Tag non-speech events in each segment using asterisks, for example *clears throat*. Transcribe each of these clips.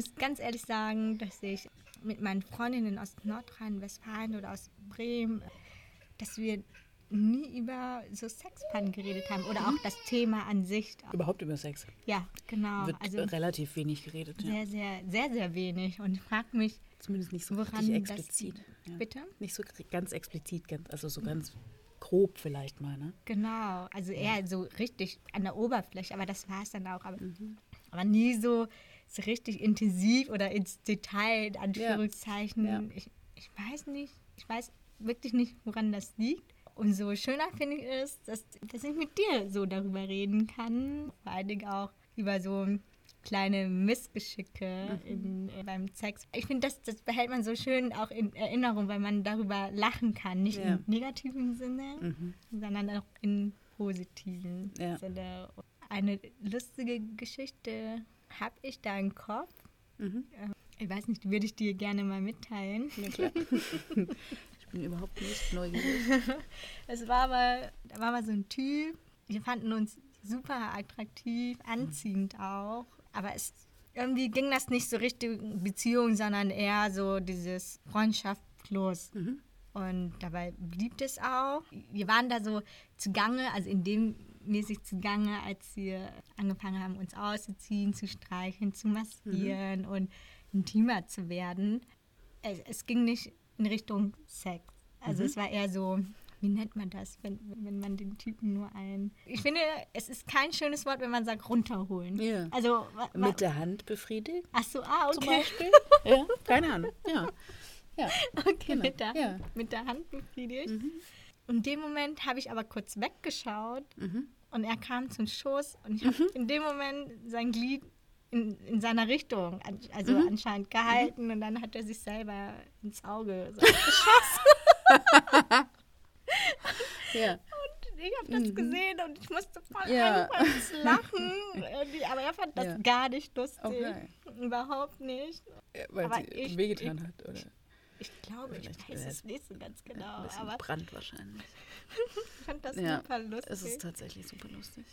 muss ganz ehrlich sagen, dass ich mit meinen Freundinnen aus Nordrhein-Westfalen oder aus Bremen, dass wir nie über so Sexpannen geredet haben oder auch das Thema an sich. Überhaupt über Sex. Ja, genau. Wird also relativ wenig geredet. Ja. sehr, sehr, sehr, sehr wenig. Und ich frage mich, Zumindest nicht so woran das explizit. liegt. Ja. Bitte? Nicht so ganz explizit, also so ganz grob vielleicht mal, ne? Genau, also eher so richtig an der Oberfläche, aber das war es dann auch. Aber, Mhm. aber nie so, so richtig intensiv oder ins Detail, in Anführungszeichen. Ja. Ich, ich weiß nicht, ich weiß wirklich nicht, woran das liegt. Und so schöner finde ich es, dass, dass ich mit dir so darüber reden kann. Vor allen Dingen auch über so kleine Missgeschicke in, äh, beim Sex. Ich finde, das, das behält man so schön auch in Erinnerung, weil man darüber lachen kann. Nicht Ja. im negativen Sinne, sondern auch im positiven Ja. Sinne. Eine lustige Geschichte habe ich da im Kopf. Mhm. Ich weiß nicht, würde ich dir gerne mal mitteilen. Ja, klar. *laughs* ich bin überhaupt nicht neugierig. *laughs* Es war aber, da war mal so ein Typ, wir fanden uns super attraktiv, anziehend auch, aber es irgendwie ging das nicht so Richtung Beziehung, sondern eher so dieses Freundschaft plus. Und dabei blieb es auch. Wir waren da so zugange, also in dem mäßig zugange, als wir angefangen haben, uns auszuziehen, zu streicheln, zu massieren und intimer zu werden. Es, es ging nicht in Richtung Sex. Also es war eher so, wie nennt man das, wenn, wenn man den Typen nur ein... Ich finde, es ist kein schönes Wort, wenn man sagt runterholen. Ja. Also, Mit der Hand befriedigt ach so, ah, zum okay. Beispiel? ja, keine Ahnung. Ja. Ja. *laughs* Okay, Genau, mit, der, ja. Mhm. mit der Hand befriedigt. Und in dem Moment habe ich aber kurz weggeschaut Mhm. und er kam zum Schoß und ich habe in dem Moment sein Glied in, in seiner Richtung, also Mhm. anscheinend gehalten und dann hat er sich selber ins Auge so *laughs* geschossen. ja. Und ich habe das gesehen und ich musste voll Mhm. Ja. anfangen lachen. *laughs* Aber er fand das Ja. gar nicht lustig. Okay. Überhaupt nicht. Weil Aber sie ich- wehgetan ich- hat, oder? Ich glaube, ich Vielleicht, weiß äh, es nicht so ganz genau. Ein bisschen aber Brand wahrscheinlich. *laughs* ich fand das Ja, super lustig. es ist tatsächlich super lustig.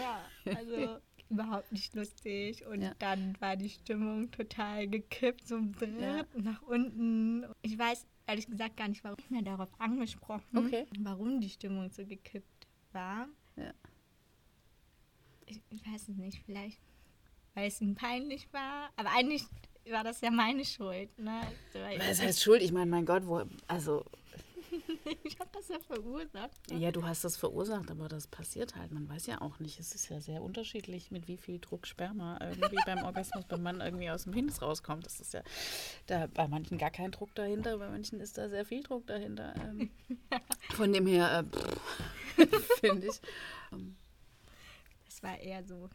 Ja, also *laughs* überhaupt nicht lustig. Und Ja. dann war die Stimmung total gekippt, so brrrt Ja. nach unten. Ich weiß ehrlich gesagt gar nicht, warum ich mehr darauf angesprochen, Okay. warum die Stimmung so gekippt war. Ja. Ich, ich weiß es nicht, vielleicht weil es ihm peinlich war. Aber eigentlich war das ja meine Schuld. Ne? Also, Was ich heißt Schuld? Ich meine, mein Gott, wo, also, *laughs* ich habe das ja verursacht. ja, du hast das verursacht, aber das passiert halt. Man weiß ja auch nicht. Es ist ja sehr unterschiedlich, mit wie viel Druck Sperma irgendwie beim Orgasmus beim Mann irgendwie aus dem Penis rauskommt. Das ist ja da bei manchen gar kein Druck dahinter, bei manchen ist da sehr viel Druck dahinter. Ähm, *laughs* von dem her, äh, *laughs* finde ich. Das war eher so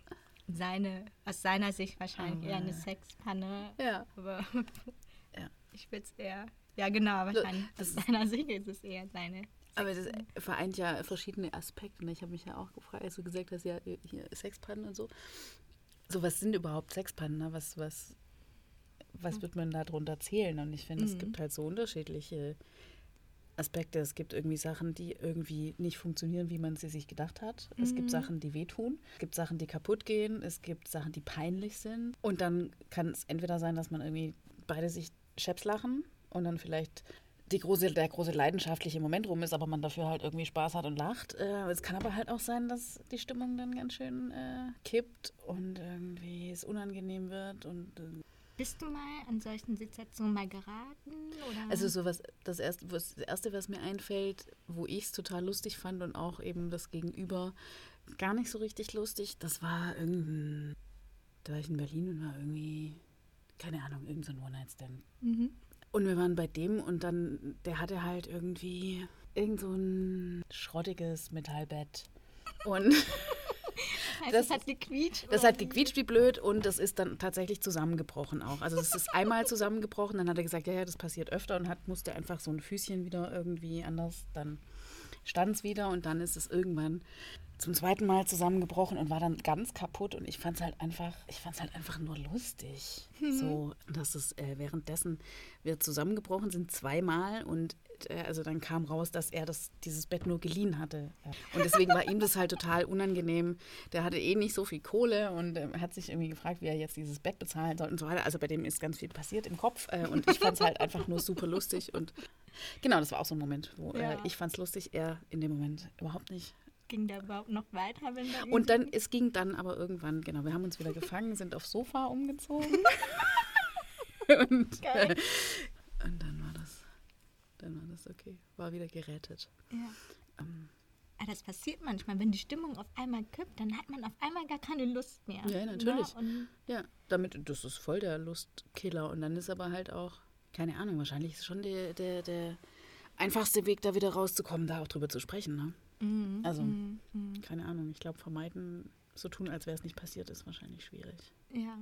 seine, aus seiner Sicht wahrscheinlich eher eine Sexpanne. Ja. Aber *laughs* Ja. ich würde es eher, ja genau, wahrscheinlich das aus seiner Sicht ist es eher seine. Aber das vereint ja verschiedene Aspekte. ne? Ich habe mich ja auch gefragt, als du gesagt hast, ja, hier Sexpannen und so. So, was sind überhaupt Sexpannen? Ne? Was, was, was wird man darunter zählen? Und ich finde, es gibt halt so unterschiedliche Aspekte. Es gibt irgendwie Sachen, die irgendwie nicht funktionieren, wie man sie sich gedacht hat. Es gibt Sachen, die wehtun. Es gibt Sachen, die kaputt gehen. Es gibt Sachen, die peinlich sind. Und dann kann es entweder sein, dass man irgendwie beide sich scheps lachen und dann vielleicht die große, der große leidenschaftliche Moment rum ist, aber man dafür halt irgendwie Spaß hat und lacht. Äh, es kann aber halt auch sein, dass die Stimmung dann ganz schön äh, kippt und irgendwie es unangenehm wird und äh, Bist du mal an solchen Situationen mal geraten? Oder? Also so was, das erste, was, das erste, was mir einfällt, wo ich es total lustig fand und auch eben das Gegenüber gar nicht so richtig lustig, das war irgendein, da war ich in Berlin und war irgendwie, keine Ahnung, irgendein so One-Night-Stand. Mhm. Und wir waren bei dem und dann, der hatte halt irgendwie irgend so ein schrottiges Metallbett. Und *laughs* heißt, *laughs* das- es hat gequietscht? das hat gequietscht wie blöd und das ist dann tatsächlich zusammengebrochen auch. Also es ist einmal zusammengebrochen, dann hat er gesagt, ja, ja, das passiert öfter und hat, musste einfach so ein Füßchen wieder irgendwie anders, dann stand es wieder und dann ist es irgendwann zum zweiten Mal zusammengebrochen und war dann ganz kaputt und ich fand es halt einfach, ich fand halt einfach nur lustig. Mhm. So, dass es äh, währenddessen wir zusammengebrochen sind zweimal und äh, also dann kam raus, dass er das, dieses Bett nur geliehen hatte. Und deswegen war ihm das halt total unangenehm. Der hatte eh nicht so viel Kohle und äh, hat sich irgendwie gefragt, wie er jetzt dieses Bett bezahlen soll und so weiter. Also bei dem ist ganz viel passiert im Kopf äh, und ich fand es halt einfach nur super lustig und genau, das war auch so ein Moment, wo äh, ja. ich fand es lustig, er in dem Moment überhaupt nicht ging der überhaupt noch weiter? Wenn da und dann, es ging dann aber irgendwann, genau, wir haben uns wieder gefangen, sind aufs Sofa umgezogen. *laughs* *laughs* und, äh, und dann dann war das okay, war wieder gerettet. Ja. Ähm, aber ah, das passiert manchmal, wenn die Stimmung auf einmal kippt, dann hat man auf einmal gar keine Lust mehr. Ja, natürlich. Ja, ne? ja damit, das ist voll der Lustkiller. Und dann ist aber halt auch, keine Ahnung, wahrscheinlich ist schon der, der, der einfachste Weg, da wieder rauszukommen, da auch drüber zu sprechen. Ne? Mhm. Also, mhm. mhm. keine Ahnung. Ich glaube, vermeiden, so tun, als wäre es nicht passiert, ist wahrscheinlich schwierig. Ja.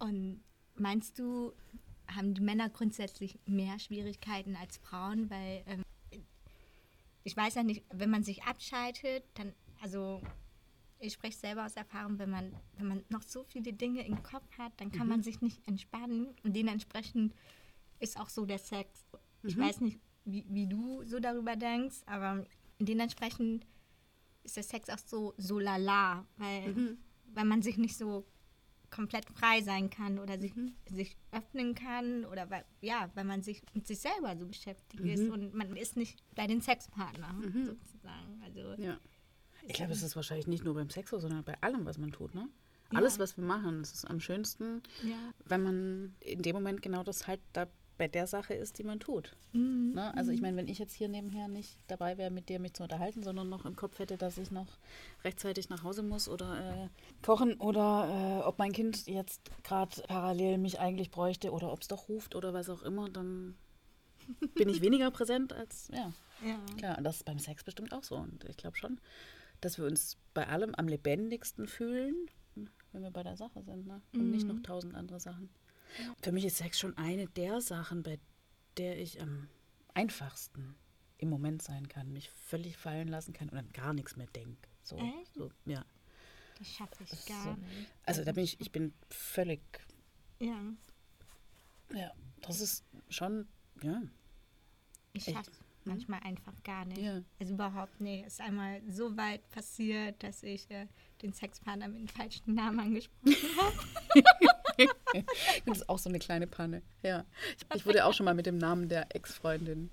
Und meinst du, haben die Männer grundsätzlich mehr Schwierigkeiten als Frauen? Weil ähm, ich weiß ja nicht, wenn man sich abschaltet, dann, also ich spreche selber aus Erfahrung, wenn man, wenn man noch so viele Dinge im Kopf hat, dann kann mhm. man sich nicht entspannen und dementsprechend ist auch so der Sex. Ich mhm. weiß nicht, wie, wie du so darüber denkst, aber dementsprechend ist der Sex auch so, so lala, weil, mhm. weil man sich nicht so komplett frei sein kann oder sich, mhm. sich öffnen kann oder weil, ja, weil man sich mit sich selber so beschäftigt mhm. ist und man ist nicht bei den Sexpartnern mhm. sozusagen. Also, ja. Ich glaube, es ist wahrscheinlich nicht nur beim Sex so, sondern bei allem, was man tut, ne? Alles, ja. was wir machen, es ist am schönsten, ja. wenn man in dem Moment genau das halt da bei der Sache ist, die man tut. Mhm. Ne? Also ich meine, wenn ich jetzt hier nebenher nicht dabei wäre, mit dir mich zu unterhalten, sondern noch im Kopf hätte, dass ich noch rechtzeitig nach Hause muss oder äh, kochen oder äh, ob mein Kind jetzt gerade parallel mich eigentlich bräuchte oder ob es doch ruft oder was auch immer, dann *laughs* bin ich weniger präsent als, ja. ja. Klar, und das ist beim Sex bestimmt auch so. Und ich glaube schon, dass wir uns bei allem am lebendigsten fühlen, wenn wir bei der Sache sind ne? und mhm. nicht noch tausend andere Sachen. Für mich ist Sex schon eine der Sachen, bei der ich am einfachsten im Moment sein kann, mich völlig fallen lassen kann und an gar nichts mehr denke. So, Echt? so, ja. Das schaffe ich gar so. nicht. Also da bin ich, ich bin völlig. Ja. Ja, das ist schon, ja. Ich schaffe es manchmal einfach gar nicht. Ja. Also überhaupt nicht. Es ist einmal so weit passiert, dass ich äh, den Sexpartner mit dem falschen Namen angesprochen *laughs* habe. *laughs* das ist auch so eine kleine Panne. Ja. Ich, ich wurde auch schon mal mit dem Namen der Ex-Freundin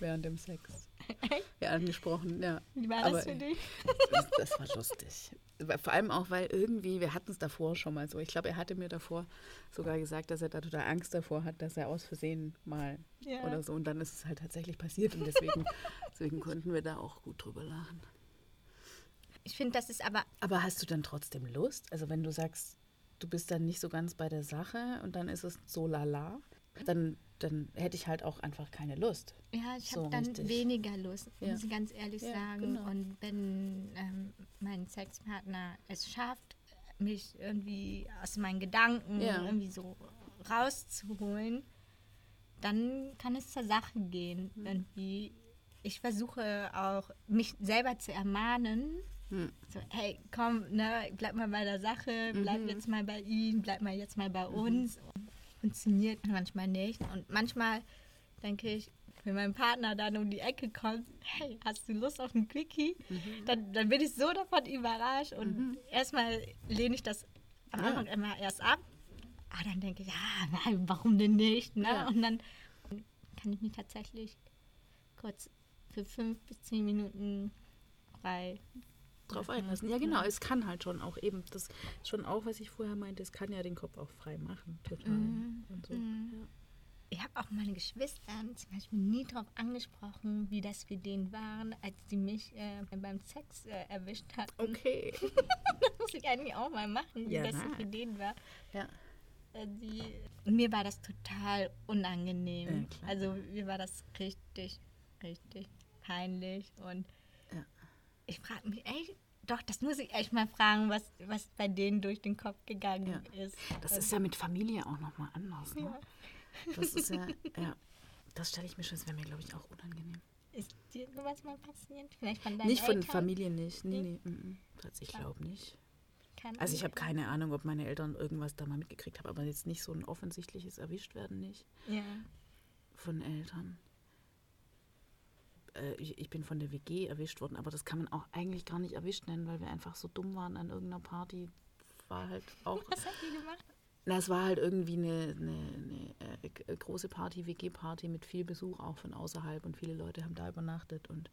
während dem Sex ja, angesprochen. Ja. Wie war das Aber, für dich? Das, das, war lustig. Vor allem auch, weil irgendwie, wir hatten es davor schon mal so. Ich glaube, er hatte mir davor sogar gesagt, dass er da total Angst davor hat, dass er aus Versehen mal ja. oder so. Und dann ist es halt tatsächlich passiert und deswegen, *laughs* deswegen konnten wir da auch gut drüber lachen. Ich finde, das ist aber. Aber hast du dann trotzdem Lust? Also, wenn du sagst, du bist dann nicht so ganz bei der Sache und dann ist es so lala, dann, dann hätte ich halt auch einfach keine Lust. Ja, ich so habe dann richtig. weniger Lust, ja. muss ich ganz ehrlich ja, sagen. Genau. Und wenn ähm, mein Sexpartner es schafft, mich irgendwie aus meinen Gedanken ja. irgendwie so rauszuholen, dann kann es zur Sache gehen. Mhm. Irgendwie. Ich versuche auch, mich selber zu ermahnen, hm. So, hey, komm, ne, bleib mal bei der Sache, bleib mhm. jetzt mal bei ihm, bleib mal jetzt mal bei mhm. uns. Funktioniert manchmal nicht. Und manchmal denke ich, wenn mein Partner dann um die Ecke kommt, hey, hast du Lust auf ein Quickie? Mhm. Dann, dann bin ich so davon überrascht. Und mhm. erstmal lehne ich das am Anfang ja. immer erst ab. Aber dann denke ich, ja, nein, warum denn nicht? Ne? Ja. Und dann kann ich mich tatsächlich kurz für fünf bis zehn Minuten frei drauf einlassen. Ja, genau. Es kann halt schon auch eben, das schon auch, was ich vorher meinte, es kann ja den Kopf auch frei machen, total. Mhm. So. Mhm. Ja. Ich habe auch meine Geschwister zum Beispiel nie darauf angesprochen, wie das für den waren, als sie mich äh, beim Sex äh, erwischt hatten. Okay. *laughs* das muss ich eigentlich auch mal machen, wie ja, das na. für den war. Ja. Äh, die, mir war das total unangenehm. Ja, also mir war das richtig, richtig peinlich und ich frage mich echt, doch, das muss ich echt mal fragen, was, was bei denen durch den Kopf gegangen ja. ist. Das ist ja mit Familie auch nochmal anders. Ne? Ja. Das ist ja, *laughs* ja, das stelle ich mir schon, das wäre mir, glaube ich, auch unangenehm. Ich, dir sowas mal passiert? Vielleicht von deinen Nicht von Eltern? Familie nicht. Nee, Nee? nee. mm, mm. Das- Ich glaube nicht. Kann Also ich habe keine Ahnung, ob meine Eltern irgendwas da mal mitgekriegt haben, aber jetzt nicht so ein offensichtliches Erwischtwerden nicht Ja. von Eltern. Äh, ich, ich bin von der WG erwischt worden, aber das kann man auch eigentlich gar nicht erwischt nennen, weil wir einfach so dumm waren an irgendeiner Party. War halt *laughs* auch. Was habt ihr gemacht? Na, es war halt irgendwie eine, eine, eine äh, große Party, WG-Party mit viel Besuch auch von außerhalb und viele Leute haben da übernachtet und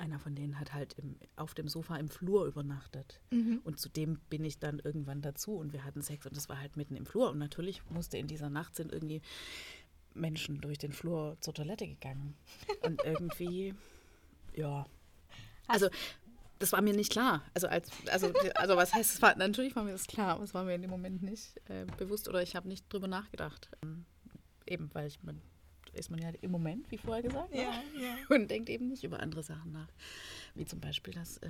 einer von denen hat halt im, auf dem Sofa im Flur übernachtet. Und zu dem bin ich dann irgendwann dazu und wir hatten Sex und das war halt mitten im Flur. Und natürlich musste in dieser Nacht sind irgendwie Menschen durch den Flur zur Toilette gegangen. Und irgendwie, ja. Also, das war mir nicht klar. Also, als, also, also was heißt, es war, natürlich war mir das klar, aber es war mir in dem Moment nicht äh, bewusst oder ich habe nicht drüber nachgedacht. Ähm, eben, weil ich, man, ist man ja im Moment, wie vorher gesagt, ne? Ja, ja. und denkt eben nicht über andere Sachen nach. Wie zum Beispiel, dass, äh,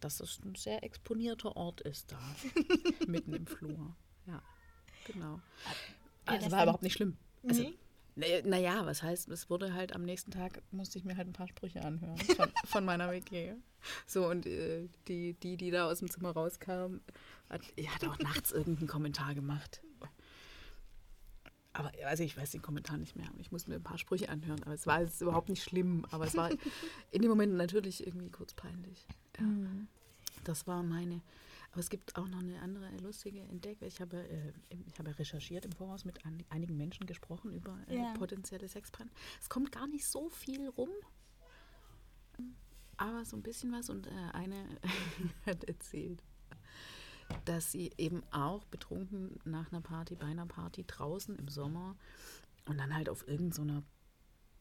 dass es ein sehr exponierter Ort ist da, *laughs* mitten im Flur. Ja, genau. Ja, Also das war überhaupt nicht schlimm. Also, Nee? naja, was heißt, es wurde halt am nächsten Tag, musste ich mir halt ein paar Sprüche anhören von, *laughs* von meiner WG. So, und äh, die, die, die da aus dem Zimmer rauskam, hat, hat auch nachts irgendeinen Kommentar gemacht. Aber also ich weiß den Kommentar nicht mehr. Ich musste mir ein paar Sprüche anhören. Aber es war jetzt überhaupt nicht schlimm. Aber es war *laughs* in dem Moment natürlich irgendwie kurz peinlich. Ja. Mhm. Das war meine. Aber es gibt auch noch eine andere lustige Entdeckung. Ich habe, äh, ich habe recherchiert im Voraus mit an, einigen Menschen gesprochen über äh, Ja. potenzielle Sexbrennen. Es kommt gar nicht so viel rum. Aber so ein bisschen was. Und äh, eine *laughs* hat erzählt, dass sie eben auch betrunken nach einer Party, bei einer Party draußen im Sommer und dann halt auf irgendeiner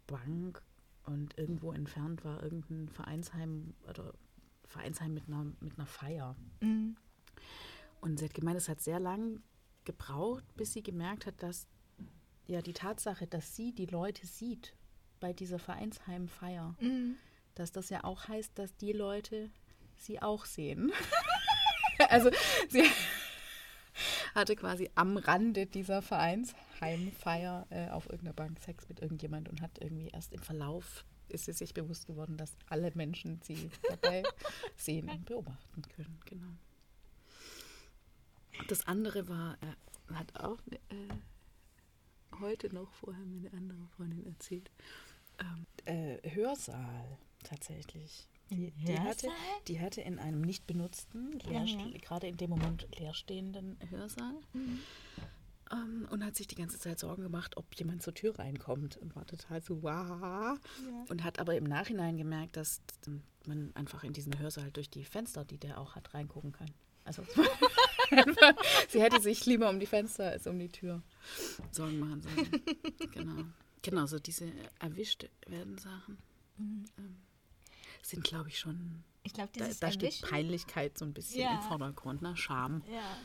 Bank und irgendwo entfernt war irgendein Vereinsheim oder Vereinsheim mit einer, mit einer Feier. Mhm. Und sie hat gemeint, es hat sehr lang gebraucht, bis sie gemerkt hat, dass ja die Tatsache, dass sie die Leute sieht bei dieser Vereinsheimfeier, Mhm. dass das ja auch heißt, dass die Leute sie auch sehen. *laughs* also sie *laughs* hatte quasi am Rande dieser Vereinsheimfeier äh, auf irgendeiner Bank Sex mit irgendjemand und hat irgendwie erst im Verlauf ist sie sich bewusst geworden, dass alle Menschen sie dabei *laughs* sehen und beobachten können. Genau. Das andere war, äh, hat auch äh, heute noch vorher mir eine andere Freundin erzählt. Ähm, äh, Hörsaal tatsächlich. Die, die, hatte, die hatte in einem nicht benutzten, Ja, leer, ja. gerade in dem Moment leerstehenden Hörsaal Mhm. Ähm, und hat sich die ganze Zeit Sorgen gemacht, ob jemand zur Tür reinkommt und war total so, wow. Und hat aber im Nachhinein gemerkt, dass man einfach in diesen Hörsaal durch die Fenster, die der auch hat, reingucken kann. Also *laughs* sie hätte sich lieber um die Fenster als um die Tür Sorgen machen sollen. genau. Genau, so diese erwischt werden Sachen Mhm. ähm, sind, glaube ich, schon. Ich glaube, Da, da steht. Peinlichkeit so ein bisschen Ja. im Vordergrund, ne? Scham. Ja.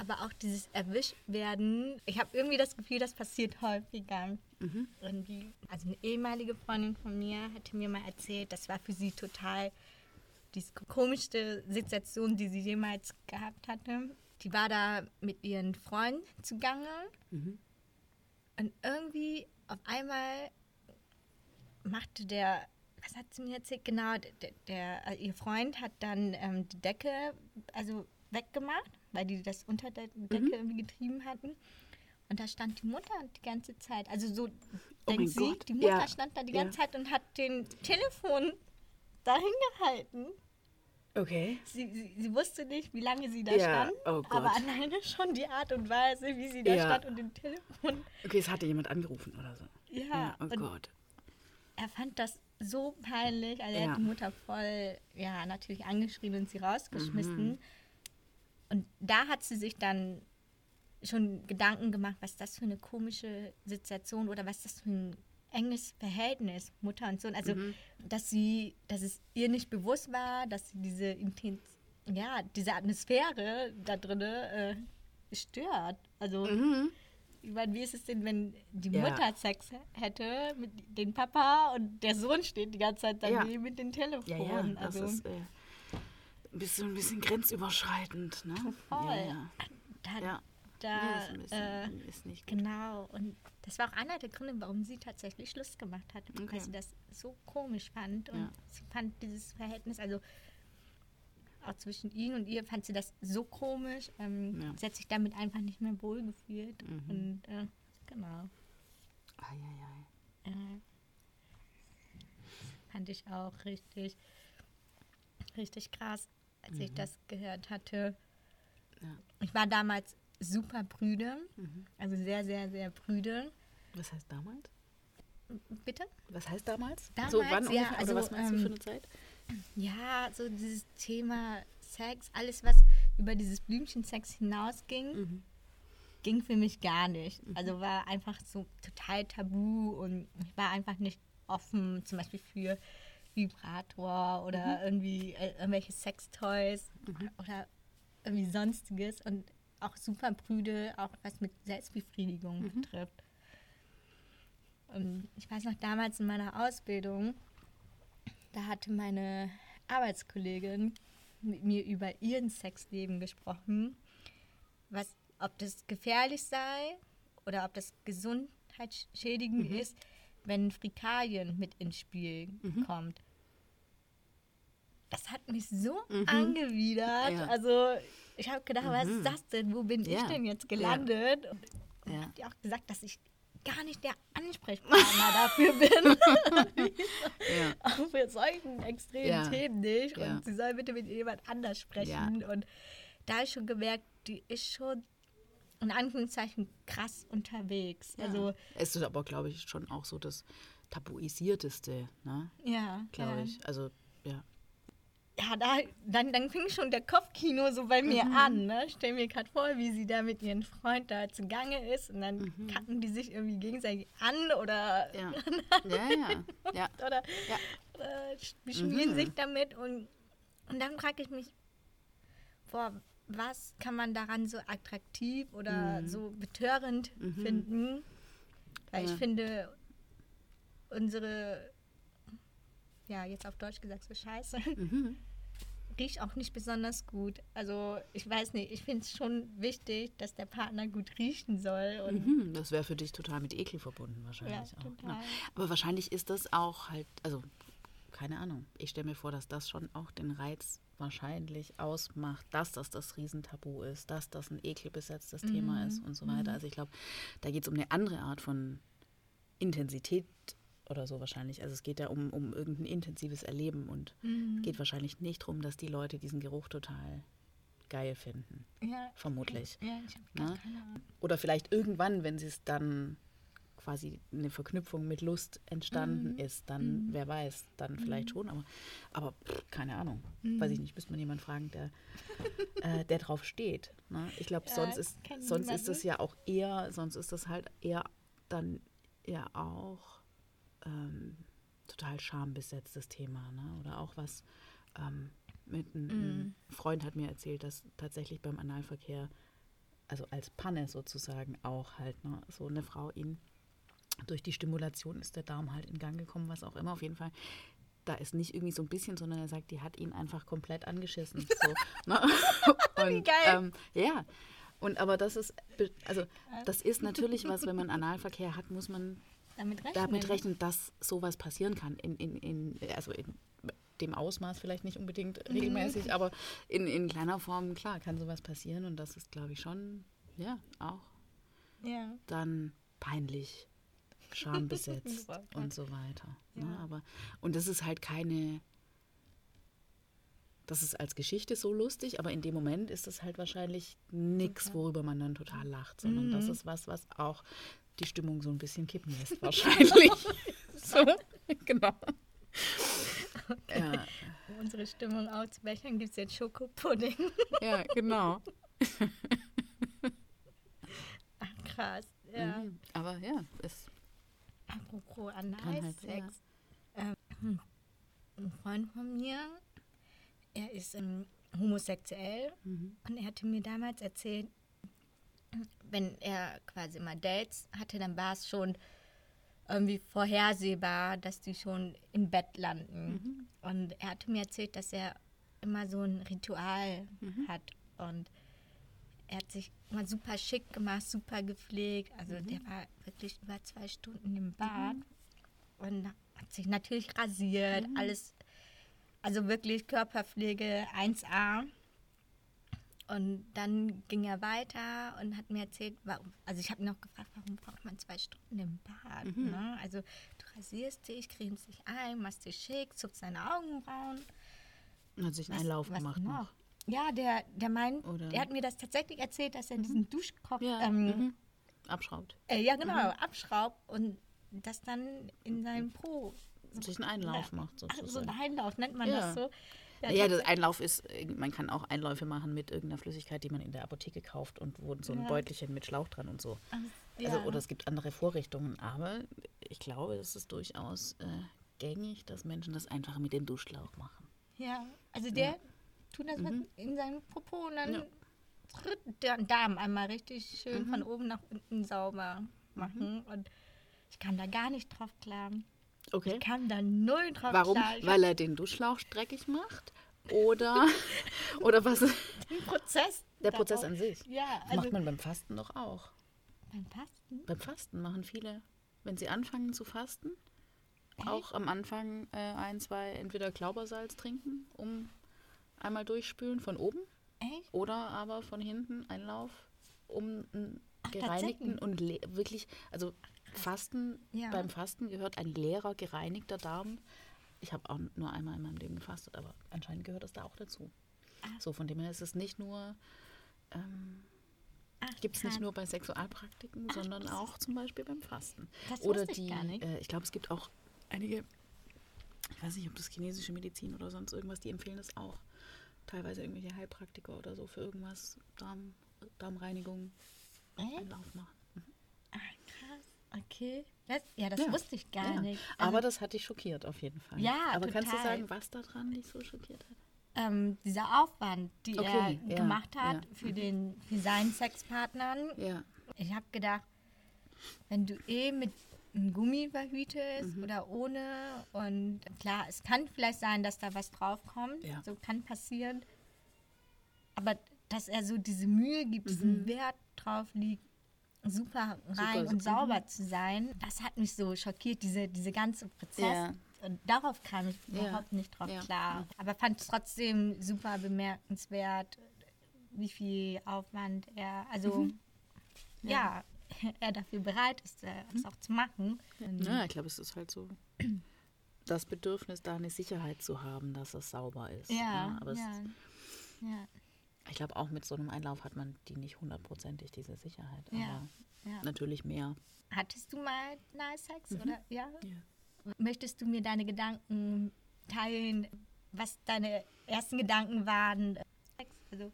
Aber auch dieses Erwischtwerden, ich habe irgendwie das Gefühl, das passiert häufiger. Mhm. Irgendwie. Also eine ehemalige Freundin von mir hatte mir mal erzählt, das war für sie total die komischste Situation, die sie jemals gehabt hatte. Die war da mit ihren Freunden zugange Mhm. und irgendwie auf einmal machte der, was hat sie mir erzählt? Genau, der, der ihr Freund hat dann ähm, die Decke also weggemacht, weil die das unter der Decke Mhm. irgendwie getrieben hatten. Und da stand die Mutter die ganze Zeit. Also so Oh denkt sie, Gott, die Mutter ja, stand da die ja. ganze Zeit und hat den Telefon dahin gehalten. Okay. Sie, sie, sie wusste nicht, wie lange sie da Ja, stand, oh aber alleine schon die Art und Weise, wie sie da Ja. stand und den Telefon. Okay, es hatte jemand angerufen oder so. Ja, oh Gott. er fand das so peinlich. Also er Ja. hat die Mutter voll, ja, natürlich angeschrien und sie rausgeschmissen. Mhm. Und da hat sie sich dann schon Gedanken gemacht, was das für eine komische Situation oder was das für ein enges Verhältnis, Mutter und Sohn. Also, Mhm. dass sie, dass es ihr nicht bewusst war, dass sie diese Intens ja, diese Atmosphäre da drin äh, stört. Also, Mhm. ich meine, wie ist es denn, wenn die Ja. Mutter Sex hätte mit dem Papa und der Sohn steht die ganze Zeit daneben mit dem Telefon? Ja, ja, das also, ist äh, bisschen, ein bisschen grenzüberschreitend. Ne? Voll. Ja, ja. da, ja. da, ist, ein äh, bisschen, ist nicht gut. genau. Und das war auch einer der Gründe, warum sie tatsächlich Schluss gemacht hat, Okay. weil sie das so komisch fand. Und Ja. sie fand dieses Verhältnis, also auch zwischen ihm und ihr, fand sie das so komisch. Ähm, Ja. Sie hat sich damit einfach nicht mehr wohlgefühlt. Mhm. Und äh, genau. Eieiei. Äh, fand ich auch richtig, richtig krass, als ich Mhm. das gehört hatte. Ja. Ich war damals super prüde, Mhm. also sehr, sehr, sehr prüde. Was heißt damals? Bitte? Was heißt damals? Damals, so, wann ja, ungefähr? also, was meinst du für ähm, eine Zeit? Ja, so dieses Thema Sex, alles, was über dieses Blümchensex hinausging, Mhm. ging für mich gar nicht. Also war einfach so total tabu und ich war einfach nicht offen, zum Beispiel für Vibrator oder irgendwie äh, irgendwelche Sextoys oder irgendwie sonstiges und auch super prüde, auch was mit Selbstbefriedigung betrifft. Und ich weiß noch damals in meiner Ausbildung, da hatte meine Arbeitskollegin mit mir über ihren Sexleben gesprochen, was, ob das gefährlich sei oder ob das gesundheitsschädigend ist, wenn Frikalien mit ins Spiel kommt. Das hat mich so angewidert. Ja. Also ich habe gedacht, was ist das denn? Wo bin ich Ja. denn jetzt gelandet? Und Ja. ich habe dir auch gesagt, dass ich gar nicht der Ansprechpartner *laughs* dafür bin. *laughs* Ja. *laughs* auch für solchen extremen Ja. Themen nicht. Ja. Und sie soll bitte mit jemand anders sprechen. Und da habe ich schon gemerkt, die ist schon in Anführungszeichen krass unterwegs. Also, Es ist aber, glaube ich, schon auch so das Tabuisierteste, ne? ja. Glaube ja. ich. Also, ja. Ja, da, dann, dann fing schon der Kopfkino so bei Mhm. mir an. Ne? Ich stell mir gerade vor, wie sie da mit ihrem Freund da zugange ist. Und dann Mhm. kacken die sich irgendwie gegenseitig an oder, Ja. *laughs* Ja, ja. Ja. *laughs* oder, Ja. oder beschmieren Mhm. sich damit. Und, und dann frage ich mich, boah, was kann man daran so attraktiv oder so betörend finden? Weil ich Mhm. Ja. finde, unsere, ja, jetzt auf Deutsch gesagt, so scheiße, *laughs* Mhm. riecht auch nicht besonders gut. Also ich weiß nicht, ich finde es schon wichtig, dass der Partner gut riechen soll. Und Mhm, das wäre für dich total mit Ekel verbunden wahrscheinlich Ja, auch. total. Ne? Aber wahrscheinlich ist das auch halt, also keine Ahnung. Ich stelle mir vor, dass das schon auch den Reiz wahrscheinlich ausmacht, dass das das Riesentabu ist, dass das ein ekelbesetztes Thema ist und so weiter. Also ich glaube, da geht es um eine andere Art von Intensität oder so wahrscheinlich. Also es geht ja um, um irgendein intensives Erleben und geht wahrscheinlich nicht darum, dass die Leute diesen Geruch total geil finden. ja, Vermutlich. ja, ich habe Ne? gar keine Ahnung. Oder vielleicht irgendwann, wenn sie es dann quasi eine Verknüpfung mit Lust entstanden ist, dann, wer weiß, dann vielleicht schon, aber, aber pff, keine Ahnung. Weiß ich nicht, müsste man jemanden fragen, der, äh, der drauf steht. Ne? Ich glaube, Ja, sonst ist sonst ist das ja auch eher, sonst ist das halt eher dann ja auch ähm, total schambesetztes Thema, ne? Oder auch was ähm, mit einem ein Freund hat mir erzählt, dass tatsächlich beim Analverkehr also als Panne sozusagen auch halt, ne, so eine Frau ihn durch die Stimulation ist der Darm halt in Gang gekommen, was auch immer. Auf jeden Fall, da ist nicht irgendwie so ein bisschen, sondern er sagt, die hat ihn einfach komplett angeschissen. So, *laughs* ne? Und, geil. Ähm, ja. Und aber das ist, also das ist natürlich was, wenn man Analverkehr hat, muss man Damit rechnen. damit rechnen, dass sowas passieren kann. In, in, in, also in dem Ausmaß vielleicht nicht unbedingt regelmäßig, aber in, in kleiner Form, klar, kann sowas passieren. Und das ist, glaube ich, schon, ja, auch Ja. dann peinlich, schambesetzt *laughs* und so weiter. Ne? Ja. Aber, und das ist halt keine, das ist als Geschichte so lustig, aber in dem Moment ist das halt wahrscheinlich nichts, worüber man dann total lacht, sondern das Mhm. ist was, was auch die Stimmung so ein bisschen kippen lässt, *laughs* wahrscheinlich. *laughs* so, genau. Ja, Um unsere Stimmung auszubechern, gibt es jetzt Schokopudding. ja, genau. Ach, krass. Ja. Mhm. Aber ja, es Apropos Analsex. ähm, ein Freund von mir, er ist ähm, homosexuell Mhm. und er hatte mir damals erzählt, wenn er quasi mal Dates hatte, dann war es schon irgendwie vorhersehbar, dass die schon im Bett landen. Mhm. Und er hatte mir erzählt, dass er immer so ein Ritual Mhm. hat und er hat sich immer super schick gemacht, super gepflegt. Also der war wirklich über zwei Stunden im Bad und hat sich natürlich rasiert, alles, also wirklich Körperpflege 1A. Und dann ging er weiter und hat mir erzählt, warum, also ich habe ihn noch gefragt, warum braucht man zwei Stunden im Bad? Ne? Also du rasierst dich, cremst dich ein, machst dich schick, zupfst deine Augenbrauen. Und hat sich einen Was- Einlauf was gemacht noch? noch. Ja, der, der meint, Oder- der hat mir das tatsächlich erzählt, dass er diesen Duschkopf, Ja, ähm, mhm. abschraubt. äh, ja genau, abschraubt und das dann in seinem Po. Sich einen Einlauf Ja. macht Ach, so ein sozusagen. Einlauf nennt man Ja. das so. Ja, das Einlauf ist, äh, man kann auch Einläufe machen mit irgendeiner Flüssigkeit, die man in der Apotheke kauft und wo so ein Ja. Beutelchen mit Schlauch dran und so. ja. Also, oder es gibt andere Vorrichtungen, aber ich glaube, es ist durchaus äh, gängig, dass Menschen das einfach mit dem Duschschlauch machen. Ja, also der tut das mit in seinem Popo und dann Mhm. Ja. tritt der Darm einmal richtig schön Mhm. von oben nach unten sauber machen. Und ich kam da gar nicht drauf klar. Okay. Ich kam da null drauf Warum? Ich Weil er den Duschschlauch dreckig macht? Oder, *laughs* oder was? den Prozess. Der Prozess an sich. Ja, also macht man beim Fasten doch auch. beim Fasten. Beim Fasten machen viele, wenn sie anfangen zu fasten, auch am Anfang äh, ein, zwei entweder Glaubersalz trinken, um einmal durchspülen von oben Echt? oder aber von hinten Einlauf, um einen Ach, gereinigten und wirklich, also Fasten, Ja. beim Fasten gehört ein leerer, gereinigter Darm. Ich habe auch nur einmal in meinem Leben gefastet, aber anscheinend gehört das da auch dazu. Ah. So, von dem her ist es nicht nur, ähm, Ach, gibt es nicht nur bei Sexualpraktiken, sondern auch zum Beispiel beim Fasten. Das Oder ich die. Äh, ich glaube, es gibt auch einige, ich weiß nicht, ob das chinesische Medizin oder sonst irgendwas, die empfehlen das auch. Teilweise irgendwelche Heilpraktiker oder so für irgendwas, Darm, Darmreinigung, Echt? Einlauf machen. Ah, krass. Okay. Das, ja, das Ja. wusste ich gar Ja. nicht. Also, Aber das hat dich schockiert auf jeden Fall. Ja, Aber kannst du total. sagen, was daran dich so schockiert hat? ähm, dieser Aufwand, die Okay, er ja, gemacht hat ja. Mhm. für, den, für seinen Sexpartnern. Ja. Ich habe gedacht, wenn du eh mit einem Gummi verhütest Mhm. oder ohne und klar, es kann vielleicht sein, dass da was draufkommt, Ja. so kann passieren, aber dass er so diese Mühe gibt, diesen Wert drauf liegt, super rein Mhm. Super, und mhm. sauber zu sein, das hat mich so schockiert, diese, diese ganze Prozess. Ja. Und darauf kam ich Ja. überhaupt nicht drauf klar. Aber fand es trotzdem super bemerkenswert, wie viel Aufwand er, also Mhm. ja, *laughs* er dafür bereit ist, äh, das auch zu machen. Ja, ich glaube, es ist halt so das Bedürfnis, da eine Sicherheit zu haben, dass es sauber ist. ja, aber es, ja, ja, ich glaube, auch mit so einem Einlauf hat man die nicht hundertprozentig, diese Sicherheit. Ja, Aber ja. natürlich mehr. Hattest du mal Nahsex Mhm. oder ja? Ja. Möchtest du mir deine Gedanken teilen, was deine ersten Gedanken waren? Sex, Also,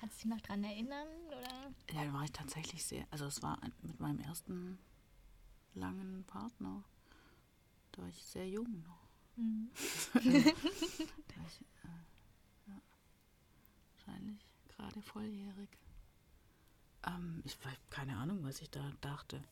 kannst du dich noch dran erinnern? Oder? Ja, da war ich tatsächlich sehr, also es war mit meinem ersten langen Partner. Da war ich sehr jung noch. Mhm. *laughs* da war ich, äh, ja, wahrscheinlich gerade volljährig. Ähm, ich habe keine Ahnung, was ich da dachte.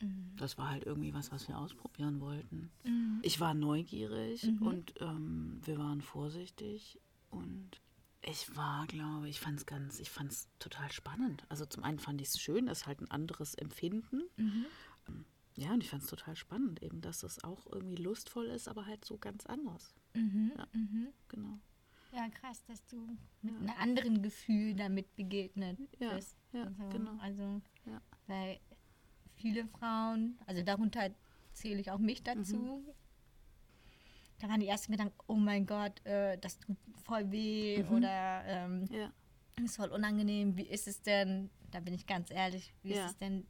Mhm. Das war halt irgendwie was, was wir ausprobieren wollten. Mhm. Ich war neugierig Mhm. und ähm, wir waren vorsichtig und ich war, glaube ich, fand es ganz, ich fand es total spannend. Also zum einen fand ich es schön, das ist halt ein anderes Empfinden. Mhm. Ja, und ich fand es total spannend, eben, dass es auch irgendwie lustvoll ist, aber halt so ganz anders. Mhm. Ja. Mhm. Genau. Ja, krass, dass du mit einem anderen Gefühl damit begegnet Ja, bist. ja, also, genau. Also, Ja. weil viele Frauen, also darunter zähle ich auch mich dazu, Mhm. Da waren die ersten Gedanken, oh mein Gott, äh, das tut voll weh Mhm. oder ähm, Ja. ist voll unangenehm, wie ist es denn, da bin ich ganz ehrlich, wie Ja. ist es denn,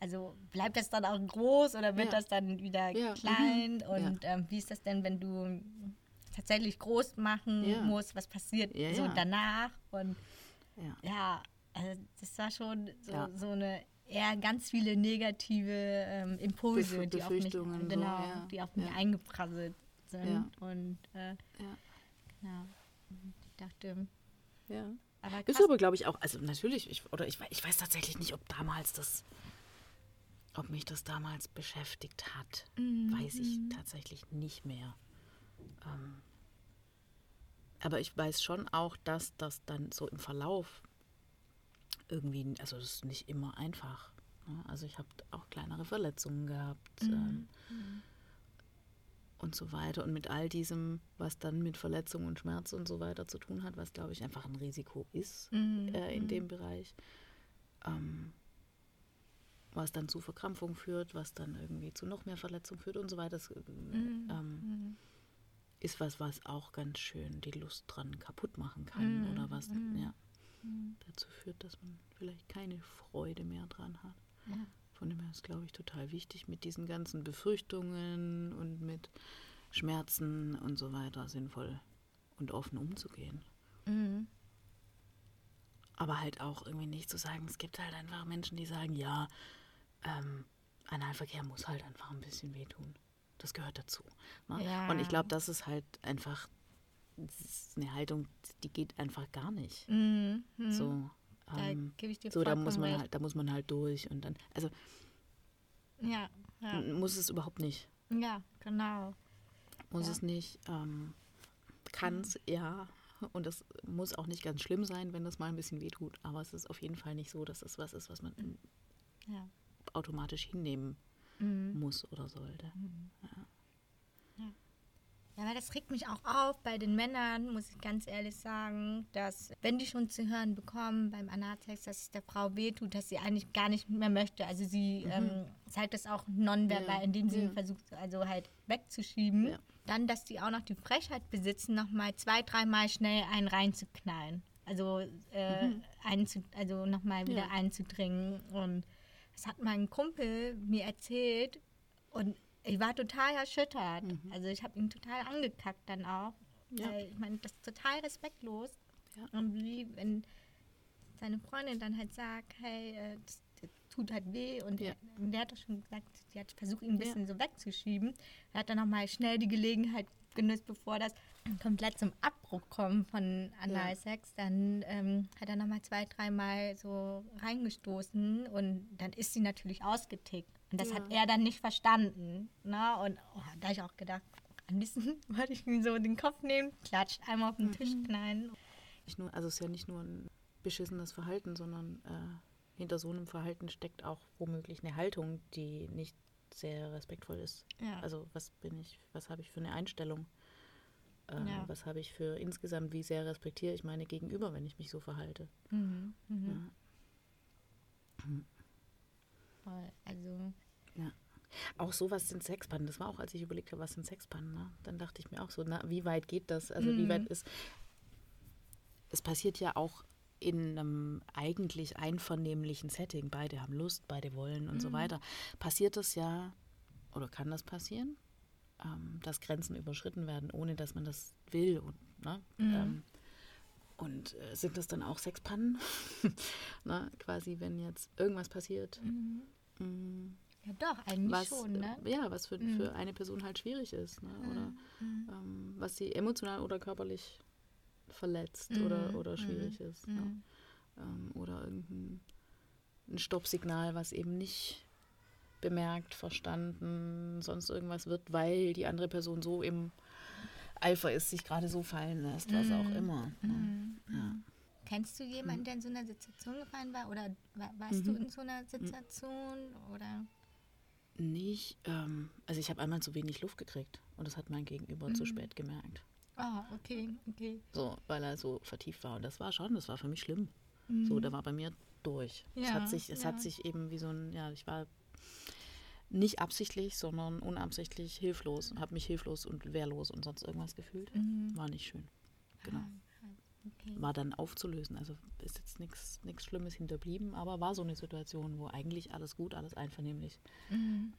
also bleibt das dann auch groß oder wird Ja. das dann wieder Ja, mhm. klein Ja. und ähm, wie ist das denn, wenn du tatsächlich groß machen Ja. musst, was passiert Ja, so ja. danach und Ja. ja, also das war schon so, Ja. so eine eher ganz viele negative ähm, Impulse, Bef- die auf mich, Befürchtungen so, genau, ja. die auf mich Ja. eingeprasselt sind Ja. und äh, Ja. genau. Ich dachte, ja. aber Ist aber, glaube ich, auch, also natürlich, ich, oder ich, ich weiß tatsächlich nicht, ob damals das, ob mich das damals beschäftigt hat. Mhm, Weiß ich tatsächlich nicht mehr. Ähm, Aber ich weiß schon auch, dass das dann so im Verlauf irgendwie, also das ist nicht immer einfach. Ne? Also ich habe auch kleinere Verletzungen gehabt ähm, und so weiter. Und mit all diesem, was dann mit Verletzung und Schmerz und so weiter zu tun hat, was glaube ich einfach ein Risiko ist Mhm. äh, in dem Bereich, ähm, was dann zu Verkrampfung führt, was dann irgendwie zu noch mehr Verletzung führt und so weiter. Das, äh, Mhm. ähm, ist was, was auch ganz schön die Lust dran kaputt machen kann Mhm. oder was Mhm. ja, dazu führt, dass man vielleicht keine Freude mehr dran hat. Ja. Von dem her ist, glaube ich, total wichtig, mit diesen ganzen Befürchtungen und mit Schmerzen und so weiter sinnvoll und offen umzugehen. Mhm. Aber halt auch irgendwie nicht zu sagen, es gibt halt einfach Menschen, die sagen, ja, ähm, Analverkehr muss halt einfach ein bisschen wehtun. Das gehört dazu. Ne? Ja. Und ich glaube, das ist halt einfach ist eine Haltung, die geht einfach gar nicht. Mhm. Mhm. So, Da ähm, gebe ich dir so da muss man recht. halt, da muss man halt durch und dann, also Ja, ja. muss es überhaupt nicht. ja, genau. Muss Ja. es nicht. Ähm, Kann es, ja. Und es muss auch nicht ganz schlimm sein, wenn das mal ein bisschen wehtut. Aber es ist auf jeden Fall nicht so, dass es was ist, was man Ja. automatisch hinnehmen Mhm. muss oder sollte. Ja, aber das regt mich auch auf bei den Männern, muss ich ganz ehrlich sagen, dass wenn die schon zu hören bekommen beim Analsex, dass es der Frau wehtut, dass sie eigentlich gar nicht mehr möchte. Also sie ähm, zeigt das auch nonverbal, Ja, indem sie ja. versucht, also halt wegzuschieben. Ja. Dann, dass die auch noch die Frechheit besitzen, nochmal zwei, dreimal schnell einen reinzuknallen. Also, äh, einzu, also nochmal wieder Ja. einzudringen. Und das hat mein Kumpel mir erzählt und ich war total erschüttert. Also ich habe ihn total angekackt dann auch. Ja. Ich meine, das ist total respektlos. Ja. Und wie, wenn seine Freundin dann halt sagt, hey, äh, das, das tut halt weh und Ja. der, und der hat doch schon gesagt, sie hat versucht, ihn ein bisschen so wegzuschieben. Er hat dann nochmal schnell die Gelegenheit genutzt, bevor das komplett zum Abbruch kommt von Analsex. Dann ähm, hat er nochmal zwei, dreimal so reingestoßen und dann ist sie natürlich ausgetickt. Und das Ja. hat er dann nicht verstanden. Ne? Und oh, da habe ich auch gedacht, am liebsten *laughs* wollte ich ihm so den Kopf nehmen, klatscht, einmal auf den Tisch knallen. Nicht nur, also es ist ja nicht nur ein beschissenes Verhalten, sondern äh, hinter so einem Verhalten steckt auch womöglich eine Haltung, die nicht sehr respektvoll ist. Ja. Also was bin ich, was habe ich für eine Einstellung? Äh, Ja. Was habe ich für insgesamt, wie sehr respektiere ich meine Gegenüber, wenn ich mich so verhalte? Mhm, mhm. Voll. Also, Ja. Auch sowas sind Sexpannen. Das war auch, als ich überlegt habe, was sind Sexpannen. Ne? Dann dachte ich mir auch so, na, wie weit geht das? Also wie Mhm. weit ist. Es passiert ja auch in einem eigentlich einvernehmlichen Setting. Beide haben Lust, beide wollen und so weiter. Passiert das ja, oder kann das passieren, ähm, dass Grenzen überschritten werden, ohne dass man das will. Und, ne? ähm, und äh, sind das dann auch Sexpannen? *laughs* ne? Quasi, wenn jetzt irgendwas passiert. mm, ja doch, eigentlich was, schon, ne? äh, ja, was für, für eine Person halt schwierig ist. Ne? Oder ähm, was sie emotional oder körperlich verletzt oder, oder schwierig ist. Ne? Ähm, oder irgendein ein Stoppsignal, was eben nicht bemerkt, verstanden, sonst irgendwas wird, weil die andere Person so im Eifer ist, sich gerade so fallen lässt, was auch immer. Ne? Ja. Kennst du jemanden, der in so einer Situation gefallen war? Oder wa- warst du in so einer Situation? Oder? Nicht, ähm, also ich habe einmal zu wenig Luft gekriegt und das hat mein Gegenüber zu spät gemerkt. Ah, okay, okay. So, weil er so vertieft war. Und das war schon, das war für mich schlimm. So, da war bei mir durch. es Ja, hat sich, es ja. hat sich eben wie so ein, ja, ich war nicht absichtlich, sondern unabsichtlich hilflos, habe mich hilflos und wehrlos und sonst irgendwas gefühlt. War nicht schön. Genau. Okay. War dann aufzulösen. Also ist jetzt nichts nichts Schlimmes hinterblieben, aber war so eine Situation, wo eigentlich alles gut, alles einvernehmlich.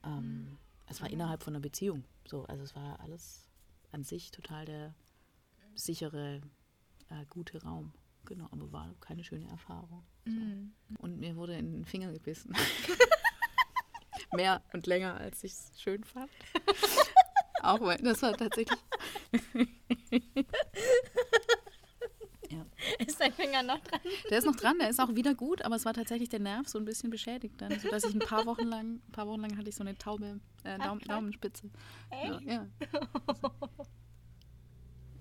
Ähm, es war innerhalb von einer Beziehung. So, also es war alles an sich total der sichere, äh, gute Raum. Genau, aber war keine schöne Erfahrung. So. Und mir wurde in den Finger gebissen. *laughs* Mehr und länger, als ich es schön fand. *laughs* Auch weil das war tatsächlich. *laughs* ja. Ist dein Finger noch dran? Der ist noch dran, der ist auch wieder gut, aber es war tatsächlich der Nerv so ein bisschen beschädigt dann, sodass ich ein paar Wochen lang, ein paar Wochen lang hatte ich so eine taube äh, Daum. Daumenspitze. Ja, ja. *laughs*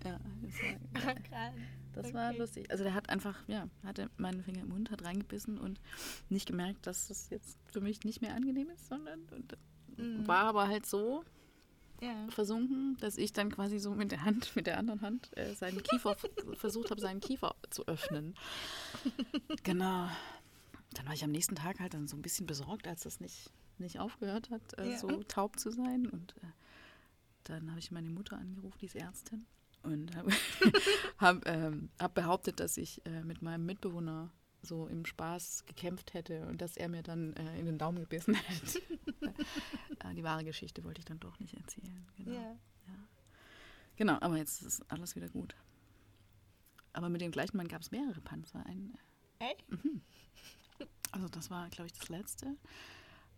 Ja, das war, Krass. Das war Okay. lustig. Also der hat einfach, ja, hatte meinen Finger im Mund, hat reingebissen und nicht gemerkt, dass das jetzt für mich nicht mehr angenehm ist, sondern und Mhm. war aber halt so Ja. versunken, dass ich dann quasi so mit der Hand, *laughs* mit der anderen Hand äh, seinen Kiefer versucht habe, seinen Kiefer zu öffnen. Genau. Dann war ich am nächsten Tag halt dann so ein bisschen besorgt, als das nicht, nicht aufgehört hat, äh, Ja. so taub zu sein. Und äh, dann habe ich meine Mutter angerufen, die ist Ärztin, und habe *laughs* hab, ähm, hab behauptet, dass ich äh, mit meinem Mitbewohner so im Spaß gekämpft hätte und dass er mir dann äh, in den Daumen gebissen *laughs* hätte. äh, die wahre Geschichte wollte ich dann doch nicht erzählen. Genau. Ja. Genau, aber jetzt ist alles wieder gut. Aber mit dem gleichen Mann gab es mehrere Panzer. Ein, Echt? also das war, glaube ich, das letzte.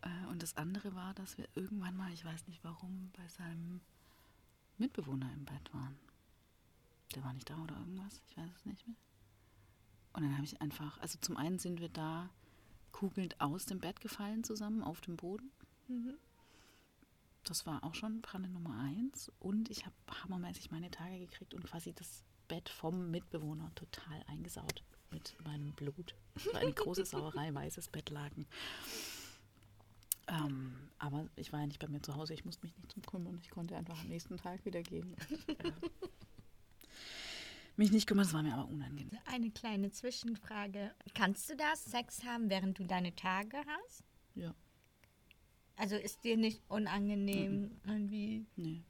Äh, Und das andere war, dass wir irgendwann mal, ich weiß nicht warum, bei seinem Mitbewohner im Bett waren. Der war nicht da oder irgendwas, ich weiß es nicht mehr. Und dann habe ich einfach, also zum einen sind wir da kugelnd aus dem Bett gefallen zusammen auf dem Boden. Mhm. Das war auch schon Panne Nummer eins. Und ich habe hammermäßig meine Tage gekriegt und quasi das Bett vom Mitbewohner total eingesaut mit meinem Blut. Das war eine große *laughs* Sauerei, weißes Bettlaken. Ähm, aber ich war ja nicht bei mir zu Hause, ich musste mich nicht drum kümmern. Ich konnte einfach am nächsten Tag wieder gehen. Und, äh, mich nicht kümmern, das war mir aber unangenehm. Eine kleine Zwischenfrage. Kannst du das, Sex haben, während du deine Tage hast? Ja, Also ist dir nicht unangenehm irgendwie, nee.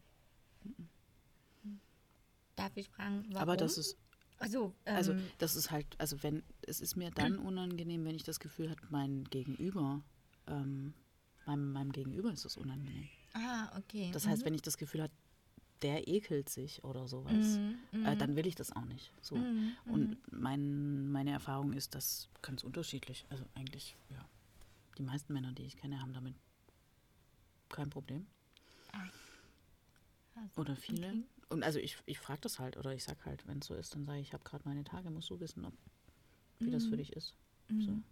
darf ich fragen, warum? Aber das ist, Also, ähm, Also das ist halt, also wenn, es ist mir dann unangenehm, wenn ich das Gefühl habe, mein Gegenüber, ähm, meinem, meinem Gegenüber ist es unangenehm. ah, okay. Das heißt, wenn ich das Gefühl habe, der ekelt sich oder sowas, Mhm, äh, dann will ich das auch nicht. So. Mhm, Und mein, meine Erfahrung ist, das ganz unterschiedlich. Also eigentlich, ja. Die meisten Männer, die ich kenne, haben damit kein Problem. Also, Oder viele. okay. Und also ich, ich frage das halt oder ich sag halt, wenn es so ist, dann sage ich, ich habe gerade meine Tage, musst du wissen, ob, wie das für dich ist. So. Mhm.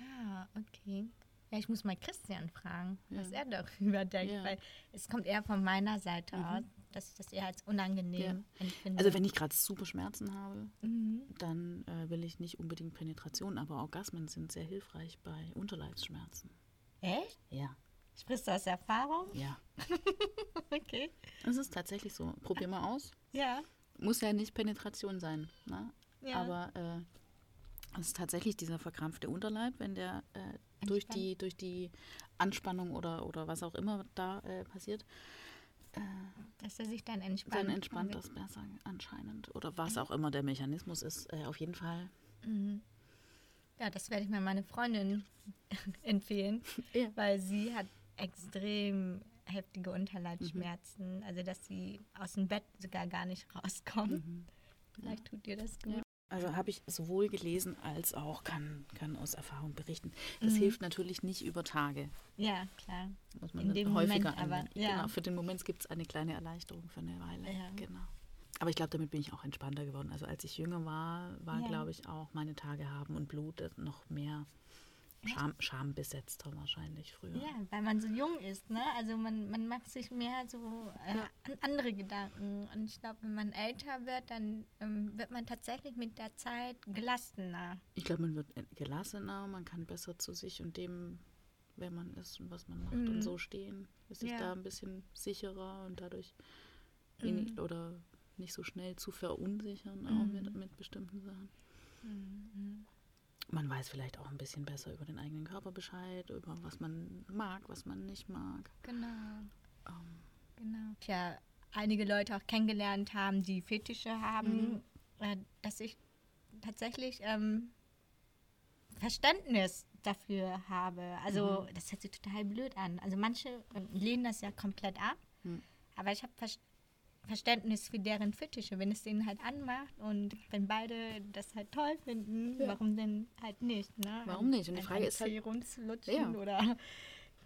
Ah, okay. Ja, ich muss mal Christian fragen, was Ja. er darüber denkt, Ja. weil es kommt eher von meiner Seite Mhm. aus, dass ich das eher als unangenehm empfinde. Also wenn ich gerade super Schmerzen habe, Mhm. dann äh, will ich nicht unbedingt Penetration, aber Orgasmen sind sehr hilfreich bei Unterleibsschmerzen. Echt? Ja, Sprichst du aus Erfahrung? ja. *laughs* Okay. Das ist tatsächlich so. Probier mal aus. Ja. Muss ja nicht Penetration sein, ne? Ja. aber äh, es ist tatsächlich dieser verkrampfte Unterleib, wenn der äh, durch, die, durch die Anspannung oder, oder was auch immer da äh, passiert, Dass er sich dann entspannt. dann entspannt das besser anscheinend. Oder was auch immer der Mechanismus ist. Äh, auf jeden Fall. Mhm. Ja, das werde ich mal meine Freundin *laughs* empfehlen, Ja. weil sie hat extrem heftige Unterleibsschmerzen, also dass sie aus dem Bett sogar gar nicht rauskommt. Mhm. Vielleicht tut ihr das gut. Ja. Also habe ich sowohl gelesen als auch kann, kann aus Erfahrung berichten. Das Mhm. hilft natürlich nicht über Tage. Ja, klar. Muss man In dem häufiger Moment aber, anwenden. ja. Genau, für den Moment gibt es eine kleine Erleichterung für eine Weile. Ja. Genau. Aber ich glaube, damit bin ich auch entspannter geworden. Also als ich jünger war, war, Ja. glaube ich, auch meine Tage haben und Blut noch mehr Scham, schambesetzter wahrscheinlich früher. Ja, weil man so jung ist, ne? Also man, man macht sich mehr so äh, Ja. an andere Gedanken. Und ich glaube, wenn man älter wird, dann ähm, wird man tatsächlich mit der Zeit gelassener. Ich glaube, man wird gelassener, man kann besser zu sich und dem, wer man ist und was man macht Mhm. und so stehen. Ist sich Ja. da ein bisschen sicherer und dadurch wenig Mhm. oder nicht so schnell zu verunsichern, auch mit, Mhm. mit bestimmten Sachen. Man weiß vielleicht auch ein bisschen besser über den eigenen Körper Bescheid, über was man mag, was man nicht mag. Genau. Ähm, Genau. Tja, einige Leute auch kennengelernt haben, die Fetische haben, äh, dass ich tatsächlich ähm, Verständnis dafür habe. Also, das hört sich total blöd an. Also, manche ähm, lehnen das ja komplett ab, Mhm. aber ich habe Ver Verständnis für deren Fetische, wenn es denen halt anmacht und wenn beide das halt toll finden, Ja. warum denn halt nicht? Ne? Warum nicht? Und die Frage ist halt- rumzulutschen Ja. oder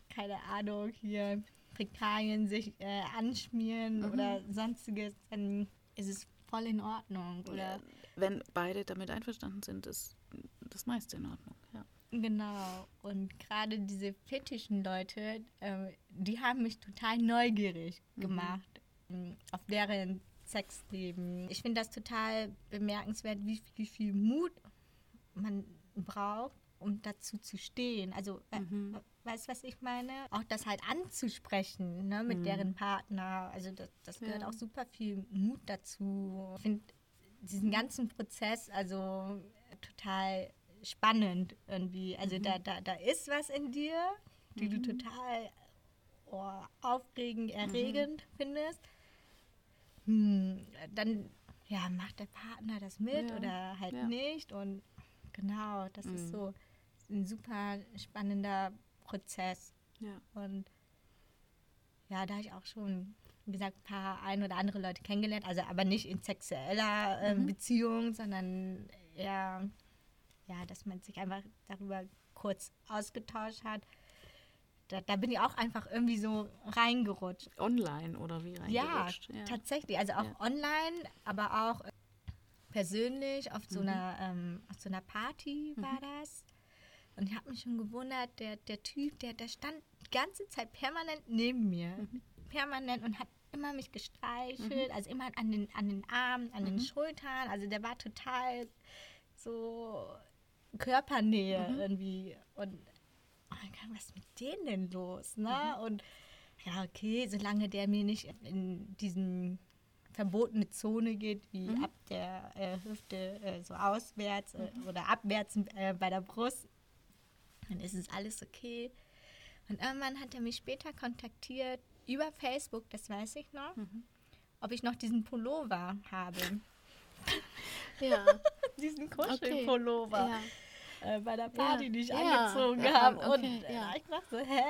keine Ahnung, hier Fäkalien sich äh, anschmieren Mhm. oder sonstiges, dann ist es voll in Ordnung. Oder wenn beide damit einverstanden sind, ist das meiste in Ordnung. Ja. genau. Und gerade diese fetischen Leute, äh, die haben mich total neugierig Mhm. gemacht, auf deren Sexleben. Ich finde das total bemerkenswert, wie, wie viel Mut man braucht, um dazu zu stehen. Also, mhm. weißt du, was ich meine? Auch das halt anzusprechen ne, mit mhm. deren Partner. Also, das, das gehört ja. auch super viel Mut dazu. Ich finde diesen ganzen Prozess also total spannend irgendwie. Also, mhm. da, da, da ist was in dir, die du mhm. total oh, aufregend, erregend mhm. findest. Hm, dann ja, macht der Partner das mit ja. oder halt ja. nicht. Und genau, das mhm. ist so ein super spannender Prozess. Ja. Und ja, da habe ich auch schon, wie gesagt, ein paar ein oder andere Leute kennengelernt. Also aber nicht in sexueller äh, mhm. Beziehung, sondern eher, ja, dass man sich einfach darüber kurz ausgetauscht hat. Da, da, bin ich auch einfach irgendwie so reingerutscht. Online oder wie reingerutscht? Ja, ja. tatsächlich. Also auch ja. online, aber auch persönlich auf so, mhm. einer, ähm, auf so einer Party mhm. war das. Und ich habe mich schon gewundert, der, der Typ, der, der stand die ganze Zeit permanent neben mir. Mhm. Permanent und hat immer mich gestreichelt, mhm. also immer an den, an den Armen, an den mhm. Schultern. Also der war total so Körpernähe irgendwie. Und was ist mit denen denn los? Ne? Und ja, okay, solange der mir nicht in diesen verbotene Zone geht, wie mhm. ab der äh, Hüfte äh, so auswärts äh, mhm. oder abwärts äh, bei der Brust, dann ist es alles okay. Und irgendwann hat er mich später kontaktiert über Facebook, das weiß ich noch, mhm. ob ich noch diesen Pullover habe. ja. *laughs* diesen Kuschelpullover. Okay. Ja. Äh, bei der Party, ja. die ich ja. angezogen ja. habe. Okay. Und äh, ich dachte, hä?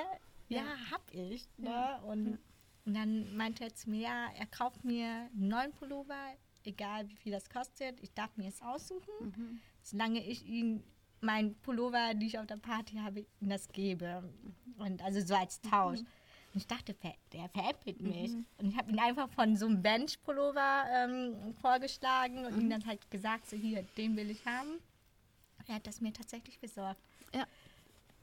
Ja, hab ich. Ne? Und, und dann meinte er zu mir, ja, er kauft mir einen neuen Pullover, egal wie viel das kostet. Ich darf mir es aussuchen, mhm. solange ich ihn mein Pullover, die ich auf der Party habe, ihm das gebe. Und also so als Tausch. Mhm. Und ich dachte, der veräppelt mich. Mhm. Und ich habe ihn einfach von so einem Bench-Pullover ähm, vorgeschlagen und mhm. ihm dann halt gesagt, so hier, den will ich haben. Er hat das mir tatsächlich besorgt. Ja.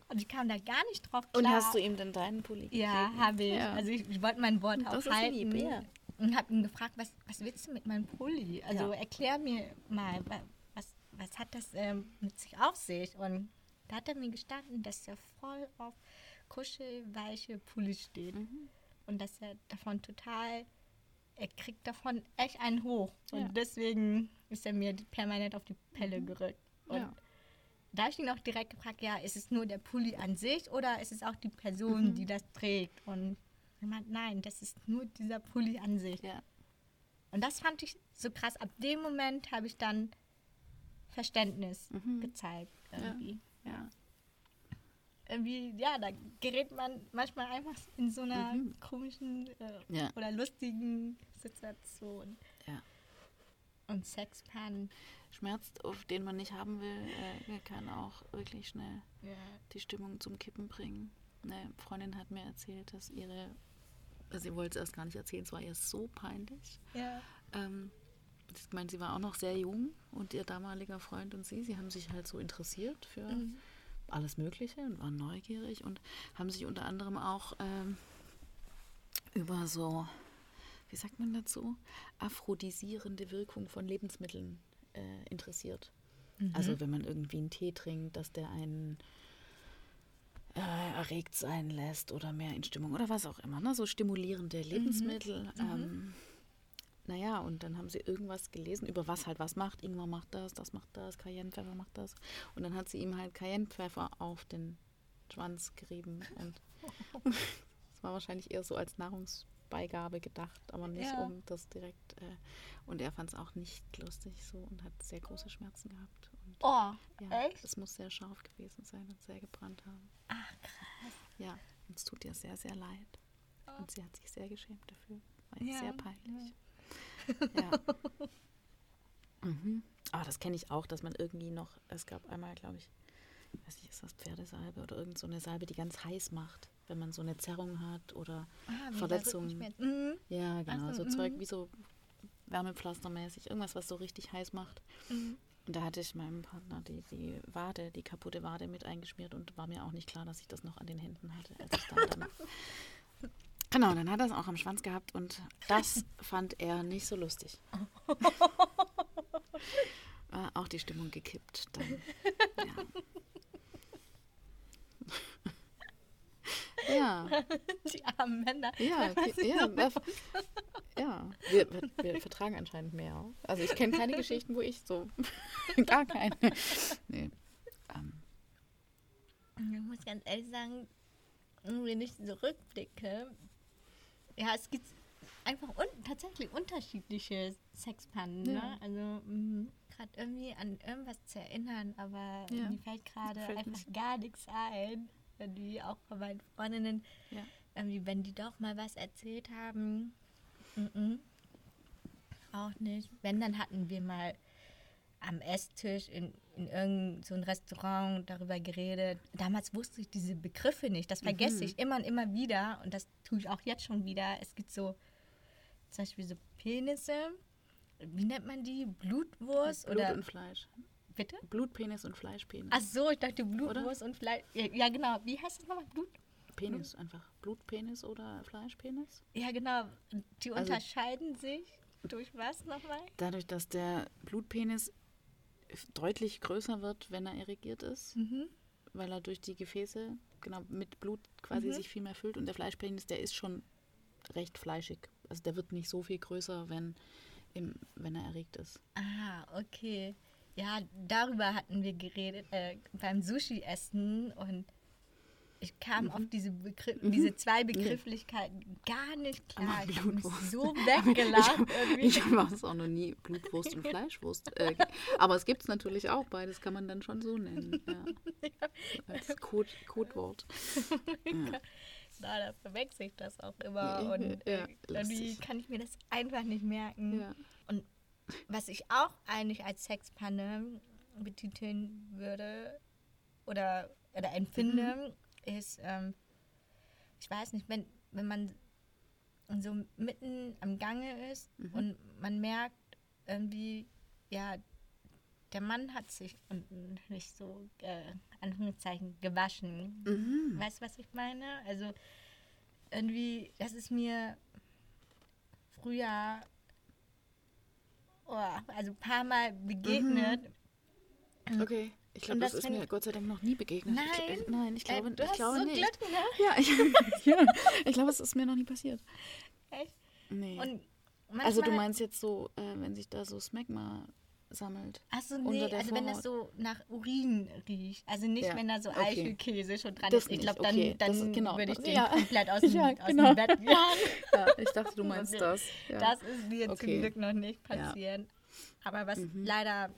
Und ich kam da gar nicht drauf klar. Und hast du ihm dann deinen Pulli gegeben? Ja, habe ich. Ja. Also ich, ich wollte mein Wort das auch halten. Lieb, ja. Und habe ihn gefragt, was, was willst du mit meinem Pulli? Also ja. erklär mir mal, was hat das ähm, mit sich auf sich? Und da hat er mir gestanden, dass er voll auf kuschelweiche Pullis steht. Mhm. Und dass er davon total, er kriegt davon echt einen hoch. Und deswegen ist er mir permanent auf die Pelle mhm. gerückt. Und ja. Da habe ich ihn auch direkt gefragt, ja, ist es nur der Pulli an sich oder ist es auch die Person, mhm. die das trägt? Und er meint, nein, das ist nur dieser Pulli an sich. Ja. Und das fand ich so krass. Ab dem Moment habe ich dann Verständnis mhm. gezeigt irgendwie. Ja. ja. Irgendwie, ja, da gerät man manchmal einfach in so einer mhm. komischen äh, ja. oder lustigen Situation. Und Sexpan. Schmerz, auf den man nicht haben will, äh, kann auch wirklich schnell ja. die Stimmung zum Kippen bringen. Eine Freundin hat mir erzählt, dass ihre, also sie wollte es erst gar nicht erzählen, es war ihr so peinlich. Ja. Ähm, ich meine, sie war auch noch sehr jung und ihr damaliger Freund und sie, sie haben sich halt so interessiert für mhm. alles Mögliche und waren neugierig und haben sich unter anderem auch ähm, über so, wie sagt man dazu, aphrodisierende Wirkung von Lebensmitteln äh, interessiert. Mhm. Also wenn man irgendwie einen Tee trinkt, dass der einen äh, erregt sein lässt oder mehr in Stimmung oder was auch immer. Ne? So stimulierende mhm. Lebensmittel. Mhm. Ähm, naja, und dann haben sie irgendwas gelesen, über was halt was macht. Ingwer macht das, das macht das, Cayennepfeffer macht das. Und dann hat sie ihm halt Cayennepfeffer auf den Schwanz gerieben. Und *laughs* *laughs* es war wahrscheinlich eher so als Nahrungsbeigabe gedacht, aber nicht ja. um das direkt. Äh, und er fand es auch nicht lustig so und hat sehr große Schmerzen gehabt. Und, oh, ja, echt? Es muss sehr scharf gewesen sein und sehr gebrannt haben. Ach, krass. Ja, und es tut ihr sehr, sehr leid. Oh. Und sie hat sich sehr geschämt dafür. War ja, sehr peinlich. Ja. *laughs* Ja. mhm. Aber das kenne ich auch, dass man irgendwie noch, es gab einmal, glaube ich, weiß nicht, ist das Pferdesalbe oder irgend so eine Salbe, die ganz heiß macht, wenn man so eine Zerrung hat oder ah, Verletzungen. Mhm. Ja, genau, also, so Zeug mhm. wie so Wärmepflastermäßig, irgendwas, was so richtig heiß macht. Mhm. Und da hatte ich meinem Partner die, die Wade, die kaputte Wade mit eingeschmiert und war mir auch nicht klar, dass ich das noch an den Händen hatte, als ich dann, dann *laughs* Genau, dann hat er es auch am Schwanz gehabt und das fand er nicht so lustig. *laughs* War auch die Stimmung gekippt. Dann, *laughs* ja. *laughs* Die armen Männer. Ja, Was ja, ich ja. Wir, wir, wir vertragen anscheinend mehr. Also ich kenne keine Geschichten, wo ich so *laughs* gar keine. Nee. Ähm, Ich muss ganz ehrlich sagen, wenn ich zurückblicke, ja, es gibt einfach un tatsächlich unterschiedliche Sexpannen. Ja. Ne? Also gerade irgendwie an irgendwas zu erinnern, aber Ja. mir fällt gerade einfach nicht. gar nichts ein. Irgendwie auch von meinen Freundinnen, ja. irgendwie, wenn die doch mal was erzählt haben. Mhm. Auch nicht. Wenn, dann hatten wir mal am Esstisch in, in irgendein so ein Restaurant darüber geredet. Damals wusste ich diese Begriffe nicht. Das vergesse Mhm. ich immer und immer wieder. Und das tue ich auch jetzt schon wieder. Es gibt so zum Beispiel so Penisse. Wie nennt man die? Blutwurst Blut oder und Fleisch. Bitte? Blutpenis und Fleischpenis. Ach so, ich dachte Blutwurst und Fleisch. Ja, ja, genau. Wie heißt das nochmal? Blut? Penis einfach. Blutpenis oder Fleischpenis? Ja, genau. Die Also- unterscheiden sich durch was nochmal? Dadurch, dass der Blutpenis deutlich größer wird, wenn er erregiert ist, Mhm. weil er durch die Gefäße genau mit Blut quasi Mhm. sich viel mehr füllt und der Fleischpenis, der ist schon recht fleischig. Also der wird nicht so viel größer, wenn, im, wenn er erregt ist. Ah, okay. Ja, darüber hatten wir geredet äh, beim Sushi-Essen und ich kam auf diese, Begriff, diese zwei Begrifflichkeiten gar nicht klar. *laughs* Aber Ich habe so weggelacht irgendwie. Ich habe es auch noch nie Blutwurst und *laughs* Fleischwurst. Äh, aber es gibt es natürlich auch, beides kann man dann schon so nennen. *laughs* Ja. Als Code, Codewort. Ja. Na, da verwechsel ich das auch immer Ja, und ja, äh, irgendwie kann ich mir das einfach nicht merken. Ja. Was ich auch eigentlich als Sexpanne betiteln würde oder, oder empfinde, Mhm. ist, ähm, ich weiß nicht, wenn, wenn man so mitten am Gange ist Mhm. und man merkt irgendwie, ja, der Mann hat sich und nicht so, äh, Anführungszeichen, gewaschen. Mhm. Weißt du, was ich meine? Also irgendwie, das ist mir früher, oh, also ein paar Mal begegnet. Okay. Ich glaube, das, das ist mir Gott sei Dank noch nie begegnet. Ich, Nein? äh, nein, ich glaube, äh, du ich hast glaube so nicht. Glück, ne? *laughs* Ja, ich, *laughs* ja, ich glaube, es ist mir noch nie passiert. Echt? Nee. Also du meinst jetzt so, äh, wenn sich da so Smegma sammelt. Achso, nee, also wenn das so nach Urin riecht. Also nicht, Ja, wenn da so okay. Eichelkäse schon dran Das ist. Ich glaube, dann, okay, dann ist genau würde ich das. den Ja. komplett *laughs* aus dem, Ja, aus genau. dem Bett *laughs* jagen. Ja, ich dachte, du meinst Okay. das. Ja. Das ist mir zum Okay. Glück noch nicht Ja. passiert. Aber was Mhm. leider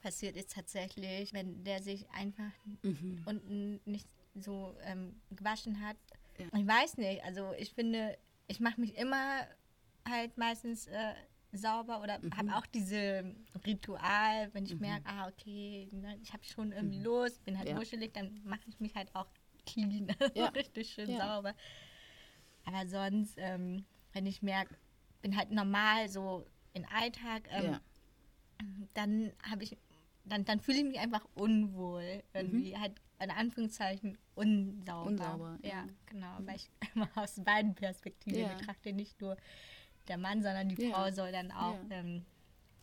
passiert ist tatsächlich, wenn der sich einfach Mhm. unten nicht so ähm, gewaschen hat. Ja. Ich weiß nicht, also ich finde, ich mache mich immer halt meistens äh, sauber oder Mhm. habe auch diese Ritual, wenn ich merke, ah okay, ne, ich habe schon irgendwie los, bin halt Mhm. Ja. wuschelig, dann mache ich mich halt auch clean, Ja. *laughs* richtig schön Ja. sauber. Aber sonst, ähm, wenn ich merke, bin halt normal so in Alltag, ähm, dann habe ich, dann, dann fühle ich mich einfach unwohl. Irgendwie halt in Anführungszeichen unsauber. Mhm. Unsauber, Ja, genau. Weil ich *laughs* immer aus beiden Perspektiven betrachte, nicht nur der Mann, sondern die Ja. Frau soll dann auch Ja. ähm,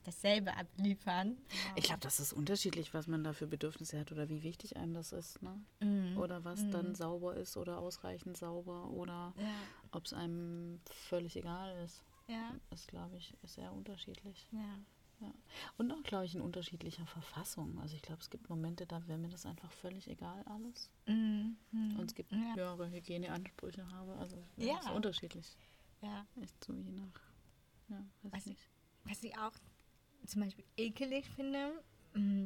dasselbe abliefern. Ich glaube, das ist unterschiedlich, was man da für Bedürfnisse hat oder wie wichtig einem das ist. Ne? Mhm. Oder was dann sauber ist oder ausreichend sauber oder Ja, ob es einem völlig egal ist. ja, Das, glaube ich, ist sehr unterschiedlich. ja. Ja. Und auch, glaube ich, in unterschiedlicher Verfassung. Also ich glaube, es gibt Momente, da wäre mir das einfach völlig egal alles. Mhm. Mhm. Und es gibt Ja. höhere Hygieneansprüche habe. Also ja, Ja. ist unterschiedlich. Ja. Echt so je nach. Ja, weiß Was ich nicht. Was ich auch zum Beispiel ekelig finde, mm,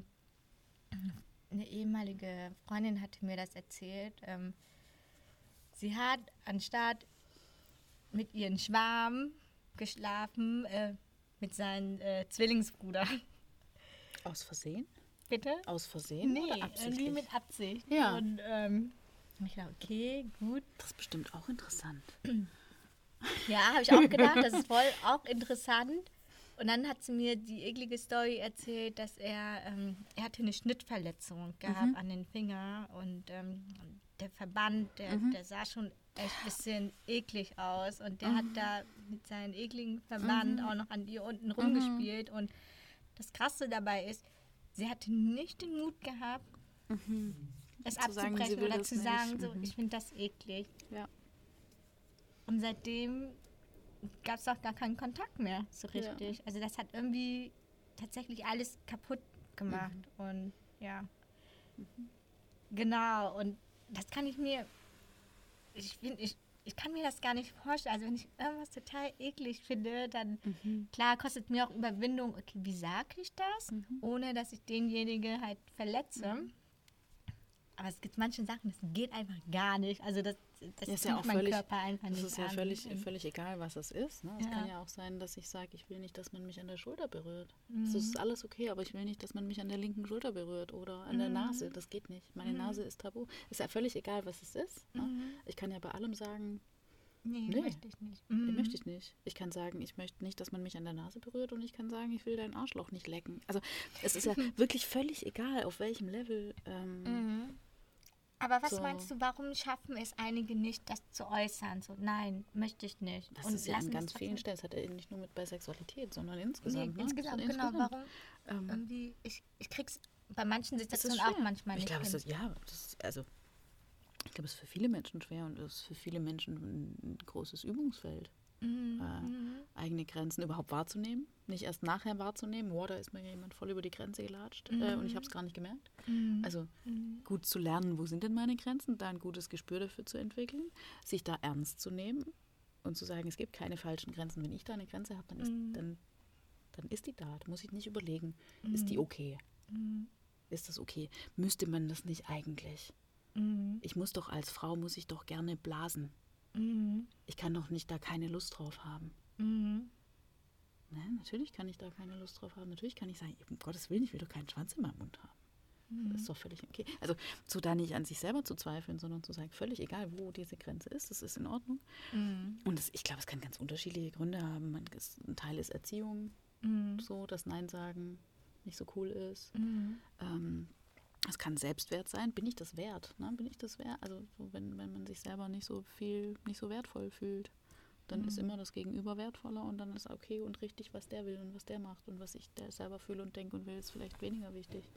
eine ehemalige Freundin hatte mir das erzählt. Ähm, sie hat anstatt mit ihrem Schwarm geschlafen, äh, mit seinem äh, Zwillingsbruder. Aus Versehen? Bitte? Aus Versehen Nee, oder irgendwie absichtlich? mit Absicht. Ja. Und ähm, ich dachte, okay, gut. Das ist bestimmt auch interessant. *clears throat* Ja, habe ich auch gedacht, das ist voll auch interessant. Und dann hat sie mir die eklige Story erzählt, dass er, ähm, er hatte eine Schnittverletzung gehabt Mhm. an den Finger und ähm, der Verband, der, Mhm. der sah schon echt ein bisschen eklig aus und der Mhm. hat da mit seinem ekligen Verband auch noch an ihr unten rumgespielt und das Krasse dabei ist, sie hatte nicht den Mut gehabt, es sagen, sie abzubrechen oder zu sagen, so, Mhm. ich finde das eklig. Ja. Und seitdem gab es auch gar keinen Kontakt mehr so Ja. richtig. Also das hat irgendwie tatsächlich alles kaputt gemacht. Und ja. Genau. Und das kann ich mir. Ich finde, ich, ich kann mir das gar nicht vorstellen. Also wenn ich irgendwas total eklig finde, dann klar kostet mir auch Überwindung, okay, wie sage ich das, ohne dass ich denjenige halt verletze. Aber es gibt manche Sachen, das geht einfach gar nicht. Also das, das ist ja auch völlig, Körper einfach das nicht ist ja völlig, Und- völlig egal, was es ist. Ne? Es Ja. kann ja auch sein, dass ich sage, ich will nicht, dass man mich an der Schulter berührt. Mhm. Das ist alles okay, aber ich will nicht, dass man mich an der linken Schulter berührt oder an der Mhm. Nase. Das geht nicht. Meine Nase ist tabu. Ist ja völlig egal, was es ist. Ne? Mhm. Ich kann ja bei allem sagen, Nee, Nee. möchte ich nicht. nee, Mhm. möchte ich nicht. Ich kann sagen, ich möchte nicht, dass man mich an der Nase berührt und ich kann sagen, ich will dein Arschloch nicht lecken. Also es ist ja *laughs* wirklich völlig egal, auf welchem Level. Ähm, Mhm. Aber was So. meinst du, warum schaffen es einige nicht, das zu äußern? So, nein, möchte ich nicht. Das Und ist ja an ganz vielen Stellen. Das hat er nicht nur mit bei Sexualität, sondern Nee, insgesamt. ne? insgesamt, So genau. insgesamt. Warum? Ähm, Irgendwie, ich, ich krieg's bei manchen Situationen auch manchmal ich nicht hin. ist, ja, das ist, also ich glaube, es ist für viele Menschen schwer und es ist für viele Menschen ein großes Übungsfeld, Mhm, äh, mhm, eigene Grenzen überhaupt wahrzunehmen, nicht erst nachher wahrzunehmen. Wow, da ist mir jemand voll über die Grenze gelatscht äh, und ich habe es gar nicht gemerkt. mhm, Also mhm. gut zu lernen, wo sind denn meine Grenzen, da ein gutes Gespür dafür zu entwickeln, sich da ernst zu nehmen und zu sagen, es gibt keine falschen Grenzen. Wenn ich da eine Grenze habe, dann ist, Mhm. dann, dann ist die da. Da muss ich nicht überlegen, ist die Mhm. okay? Mhm. Ist das okay? Müsste man das nicht eigentlich? Mhm. Ich muss doch als Frau, muss ich doch gerne blasen. Mhm. Ich kann doch nicht da keine Lust drauf haben. Mhm. Ne, natürlich kann ich da keine Lust drauf haben. Natürlich kann ich sagen, um Gottes Willen, ich will doch keinen Schwanz in meinem Mund haben. Mhm. Das ist doch völlig okay. Also so da nicht an sich selber zu zweifeln, sondern zu sagen, völlig egal, wo diese Grenze ist, das ist in Ordnung. Mhm. Und das, ich glaube, es kann ganz unterschiedliche Gründe haben. Man, es, ein Teil ist Erziehung, Mhm. so, dass Nein sagen nicht so cool ist. Mhm. Ähm, es kann Selbstwert sein. Bin ich das wert? Ne? Bin ich das wert? Also so, wenn, wenn man sich selber nicht so viel, nicht so wertvoll fühlt, dann ist immer das Gegenüber wertvoller und dann ist okay und richtig, was der will und was der macht und was ich selber fühle und denke und will, ist vielleicht weniger wichtig.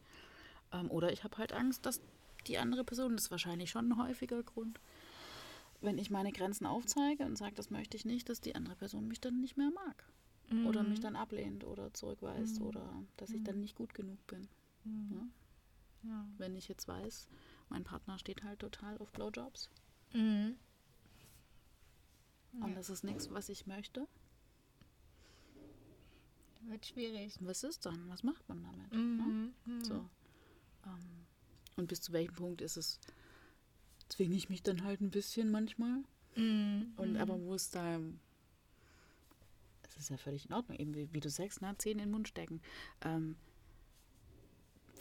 Ähm, oder ich habe halt Angst, dass die andere Person, das ist wahrscheinlich schon ein häufiger Grund, wenn ich meine Grenzen aufzeige und sage, das möchte ich nicht, dass die andere Person mich dann nicht mehr mag. Oder mich dann ablehnt oder zurückweist oder dass ich dann nicht gut genug bin. Ne? Ja. Wenn ich jetzt weiß, mein Partner steht halt total auf Blowjobs Mhm. und das ist nichts, was ich möchte. Wird schwierig. Was ist dann? Was macht man damit? Ne? Mhm. Mhm. So. Ähm, und bis zu welchem Punkt ist es, zwinge ich mich dann halt ein bisschen manchmal. Mhm. Und aber wo es da, es ist ja völlig in Ordnung, eben wie, wie du sagst, ne, Zähne in den Mund stecken. Ähm,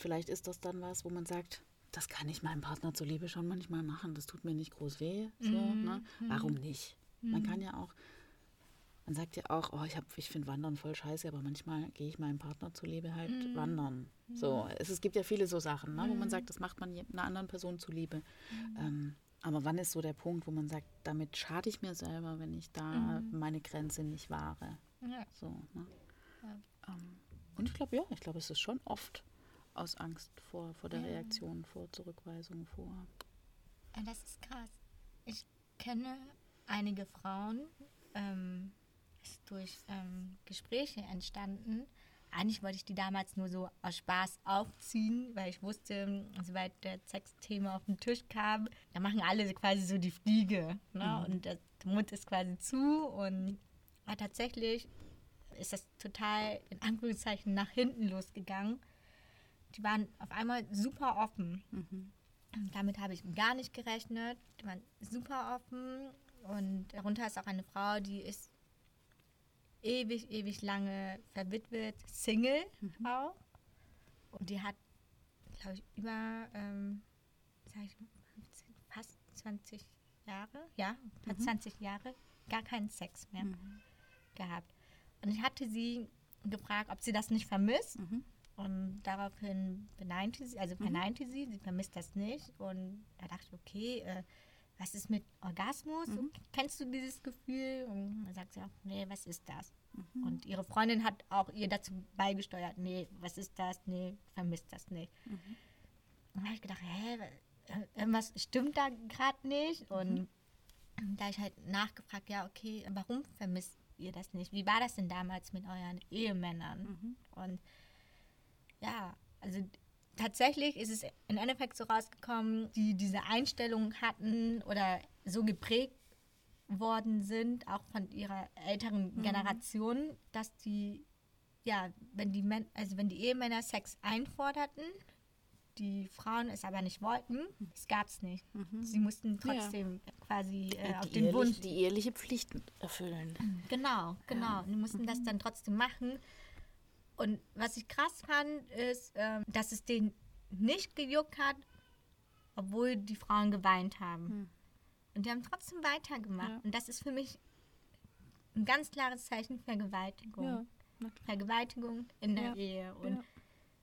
vielleicht ist das dann was, wo man sagt, das kann ich meinem Partner zuliebe schon manchmal machen, das tut mir nicht groß weh. So, Mhm, ne? Warum nicht? Man kann ja auch, man sagt ja auch, oh, ich, hab- ich finde Wandern voll scheiße, aber manchmal gehe ich meinem Partner zuliebe halt Mhm. wandern. So, es, es gibt ja viele so Sachen, ne, wo man sagt, das macht man einer anderen Person zuliebe. Mhm. Ähm, aber wann ist so der Punkt, wo man sagt, damit schade ich mir selber, wenn ich da Mhm. meine Grenze nicht wahre? Ja. So, ne? Ja. ähm, und ich glaube, ja, ich glaube, es ist schon oft aus Angst vor, vor der Ja. Reaktion, vor Zurückweisung, vor. Ja, Das ist krass. Ich kenne einige Frauen, ähm, ist durch ähm, Gespräche entstanden. Eigentlich wollte ich die damals nur so aus Spaß aufziehen, weil ich wusste, sobald das Sexthema auf den Tisch kam, da machen alle quasi so die Fliege. Ne? Und der Mund ist quasi zu und tatsächlich ist das total in Anführungszeichen nach hinten losgegangen. Die waren auf einmal super offen. Mhm. Damit habe ich gar nicht gerechnet. Die waren super offen. Und darunter ist auch eine Frau, die ist ewig, ewig lange verwitwet, Single auch. Und die hat, glaube ich, über, ähm, sag ich, mal, 15, fast 20 Jahre, ja, fast 20 Jahre, gar keinen Sex mehr gehabt. Und ich hatte sie gefragt, ob sie das nicht vermisst. Mhm. Und daraufhin beneinte sie, also verneinte sie, sie vermisst das nicht. Und da dachte ich, okay, äh, was ist mit Orgasmus? So, kennst du dieses Gefühl? Und dann sagt sie auch, nee, was ist das? Und ihre Freundin hat auch ihr dazu beigesteuert, nee, was ist das? Nee, vermisst das nicht. Und dann habe ich gedacht, hä, wa- irgendwas stimmt da gerade nicht. Und da habe ich halt nachgefragt, ja, okay, warum vermisst ihr das nicht? Wie war das denn damals mit euren Ehemännern? Und ja, also tatsächlich ist es im Endeffekt so rausgekommen, die diese Einstellung hatten oder so geprägt worden sind, auch von ihrer älteren Generation, dass die, ja, wenn die, Män also wenn die Ehemänner Sex einforderten, die Frauen es aber nicht wollten, es gab es nicht. Sie mussten trotzdem quasi äh, auf den Wunsch die ehrliche Pflichten erfüllen. Genau, genau. Und die mussten das dann trotzdem machen. Und was ich krass fand, ist, ähm, dass es denen nicht gejuckt hat, obwohl die Frauen geweint haben. Und die haben trotzdem weitergemacht. Ja. Und das ist für mich ein ganz klares Zeichen Vergewaltigung. Ja. Vergewaltigung in der Ja, Ehe. Und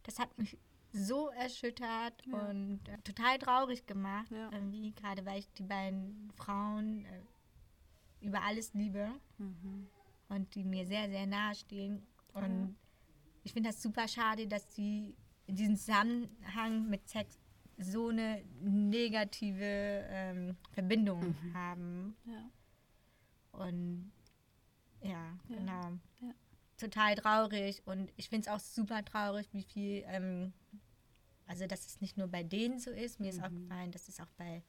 das hat mich so erschüttert und äh, total traurig gemacht. Irgendwie, gerade weil ich die beiden Frauen äh, über alles liebe Mhm. und die mir sehr, sehr nahe stehen. Und ich finde das super schade, dass sie in diesem Zusammenhang mit Sex so eine negative ähm, Verbindung haben. Ja. Und ja, Ja. genau. Ja. Total traurig. Und ich finde es auch super traurig, wie viel, ähm, also dass es nicht nur bei denen so ist, mir ist auch gefallen, dass es auch bei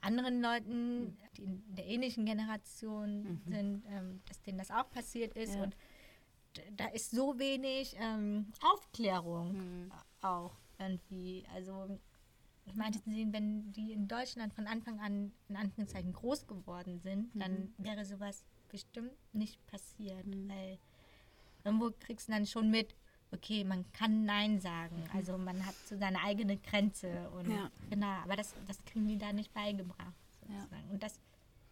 anderen Leuten, die in der ähnlichen Generation sind, ähm, dass denen das auch passiert ist. Ja. Und da ist so wenig ähm, Aufklärung auch irgendwie. Also ich sehen, wenn die in Deutschland von Anfang an in Anführungszeichen groß geworden sind, dann wäre sowas bestimmt nicht passiert. Weil irgendwo kriegst du dann schon mit, okay, man kann Nein sagen. Also man hat so seine eigene Grenze. Und Ja. genau, aber das, das kriegen die da nicht beigebracht. Ja. Sozusagen. Und das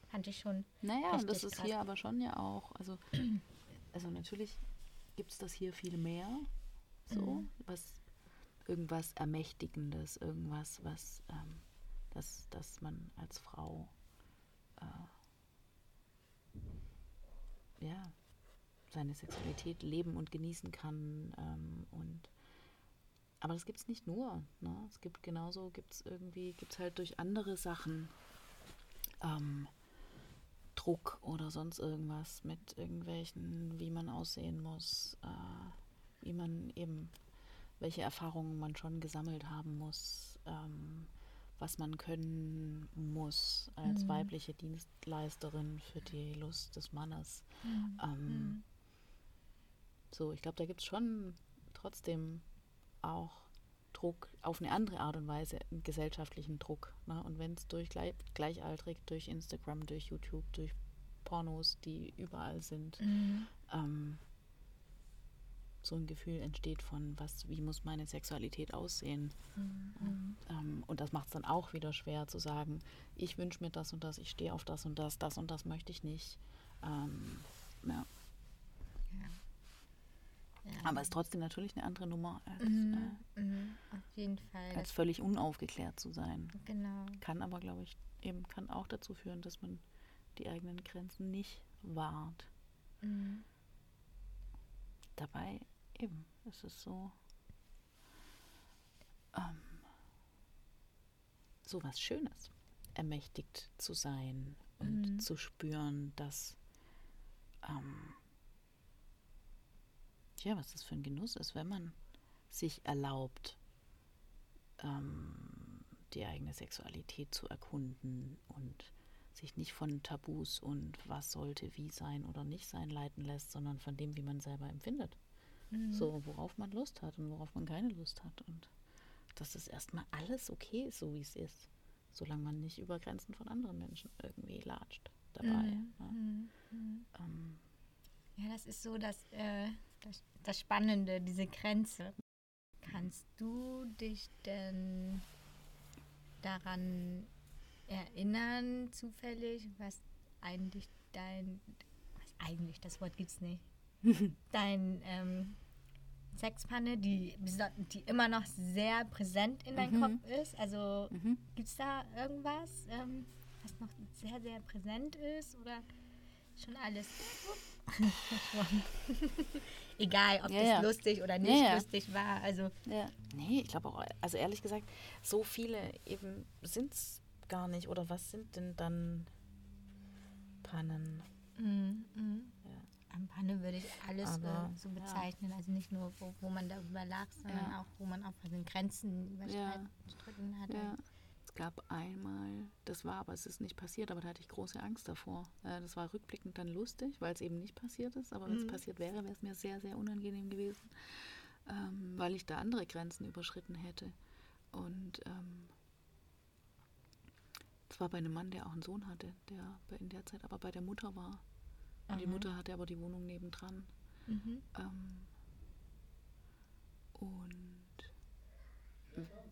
fand ich schon. Naja, und das ist krass. hier aber schon ja auch, also, *clears throat* also natürlich gibt es das hier viel mehr, so, was irgendwas Ermächtigendes, irgendwas, was, ähm, das, das man als Frau, äh, ja, seine Sexualität leben und genießen kann ähm, und aber das gibt es nicht nur. Ne? Es gibt genauso, gibt es irgendwie, gibt es halt durch andere Sachen ähm, Druck oder sonst irgendwas mit irgendwelchen, wie man aussehen muss, äh, wie man eben, welche Erfahrungen man schon gesammelt haben muss, ähm, was man können muss als weibliche Dienstleisterin für die Lust des Mannes. Ähm, so, ich glaube, da gibt es schon trotzdem auch Druck auf eine andere Art und Weise, einen gesellschaftlichen Druck. Ne? Und wenn es durch gleich, gleichaltrig, durch Instagram, durch YouTube, durch Pornos, die überall sind, ähm, so ein Gefühl entsteht von, was, wie muss meine Sexualität aussehen. Ähm, und das macht es dann auch wieder schwer zu sagen, ich wünsche mir das und das, ich stehe auf das und das, das und das möchte ich nicht. Ähm, ja. Ja. Aber es ist trotzdem natürlich eine andere Nummer, als, Mhm, äh, mhm, auf jeden Fall. als völlig unaufgeklärt zu sein. genau. Kann aber, glaube ich, eben kann auch dazu führen, dass man die eigenen Grenzen nicht wahrt. Mhm. Dabei eben ist es so, ähm, so was Schönes, ermächtigt zu sein und Mhm. zu spüren, dass ähm, ja, was das für ein Genuss ist, wenn man sich erlaubt, ähm, die eigene Sexualität zu erkunden und sich nicht von Tabus und was sollte wie sein oder nicht sein leiten lässt, sondern von dem, wie man selber empfindet. Mhm. So, worauf man Lust hat und worauf man keine Lust hat. Und dass das erstmal alles okay ist, so wie es ist. Solange man nicht über Grenzen von anderen Menschen irgendwie latscht dabei. Mhm. Ne? Mhm. Mhm. Ähm, Ja, das ist so das, äh, das, das Spannende, diese Grenze. Kannst du dich denn daran erinnern, zufällig, was eigentlich dein, was eigentlich, das Wort gibt's nicht, *laughs* dein ähm, Sexpanne, die, die immer noch sehr präsent in deinem Mhm. Kopf ist? Also Mhm. gibt es da irgendwas, ähm, was noch sehr, sehr präsent ist? Oder schon alles? verschwunden? *laughs* Egal, ob Ja, das ja. lustig oder nicht Ja, lustig war. Also. Nee, ich glaube auch, also ehrlich gesagt, so viele eben sind es gar nicht. Oder was sind denn dann Pannen? mm. Ja. Am Panne würde ich alles Aber, äh, so bezeichnen. Also nicht nur, wo, wo man darüber lag, sondern auch, wo man auch bei den Grenzen überschritten hatte. Es gab einmal, das war aber, es ist nicht passiert, aber da hatte ich große Angst davor. Äh, Das war rückblickend dann lustig, weil es eben nicht passiert ist. Aber wenn es Mhm. passiert wäre, wäre es mir sehr, sehr unangenehm gewesen, ähm, weil ich da andere Grenzen überschritten hätte. Und ähm, war bei einem Mann, der auch einen Sohn hatte, der in der Zeit aber bei der Mutter war. Und die Aha. Mutter hatte aber die Wohnung nebendran. Mhm. Ähm, und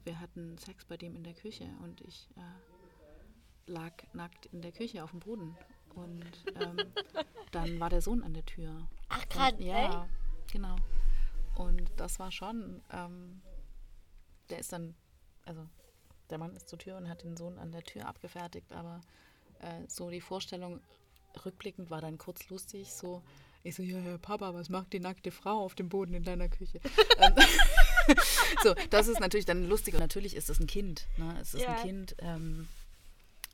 wir hatten Sex bei dem in der Küche und ich äh, lag nackt in der Küche auf dem Boden. Und ähm, *laughs* dann war der Sohn an der Tür. Ach, Und, ja, genau. Und das war schon, ähm, der ist dann, also der Mann ist zur Tür und hat den Sohn an der Tür abgefertigt, aber äh, so die Vorstellung rückblickend war dann kurz lustig, so, ich so, ja, ja, Papa, was macht die nackte Frau auf dem Boden in deiner Küche? *laughs* *laughs* So, das ist natürlich dann lustig und natürlich ist es ein Kind, ne? es ist Ja. ein Kind ähm,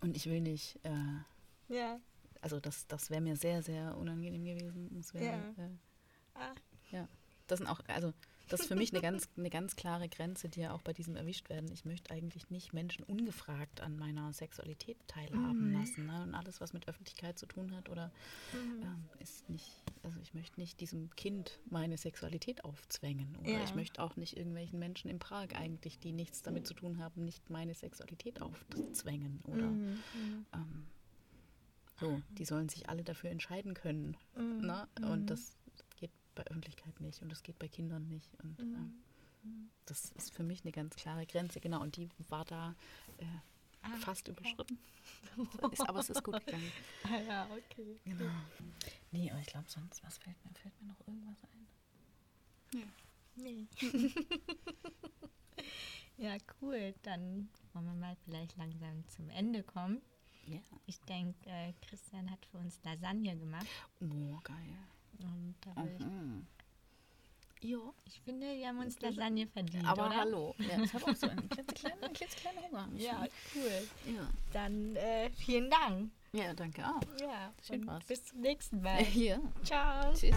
und ich will nicht, äh, Ja. also das, das wäre mir sehr, sehr unangenehm gewesen. Das wär, Ja. äh, Ah. ja, das sind auch, also das ist für mich eine ganz, eine ganz klare Grenze, die ja auch bei diesem erwischt werden. Ich möchte eigentlich nicht Menschen ungefragt an meiner Sexualität teilhaben Mhm. lassen. Ne? Und alles, was mit Öffentlichkeit zu tun hat oder Mhm. ähm, ist nicht, also ich möchte nicht diesem Kind meine Sexualität aufzwängen. Oder Ja. ich möchte auch nicht irgendwelchen Menschen in Prag eigentlich, die nichts damit zu tun haben, nicht meine Sexualität aufzwängen. Oder Mhm. Mhm. ähm, so, die sollen sich alle dafür entscheiden können. Mhm. Ne? Mhm. Und das geht bei Öffentlichkeit nicht und das geht bei Kindern nicht. Und Mhm. ähm, das ist für mich eine ganz klare Grenze, genau. Und die war da äh, Ah, fast überschritten. *laughs* ist, aber es ist gut gegangen. Ah, ja, okay. Genau. Nee, aber ich glaube sonst, was fällt mir? Fällt mir noch irgendwas ein? Nee. *laughs* ja, cool. Dann wollen wir mal vielleicht langsam zum Ende kommen. Ja. Ich denke, äh, Christian hat für uns Lasagne gemacht. Oh, geil. Und da will ich, Mhm. Ja. ich finde, wir haben uns Lasagne verdient, Aber oder? hallo. Ja, ich habe auch so einen *laughs* klitzekleinen, klitzekleinen Hunger. Ja, cool. Ja. Dann äh, vielen Dank. ja, danke auch. Ja, Schön war's. bis zum nächsten Mal. *laughs* Ja. Ciao. Tschüssi.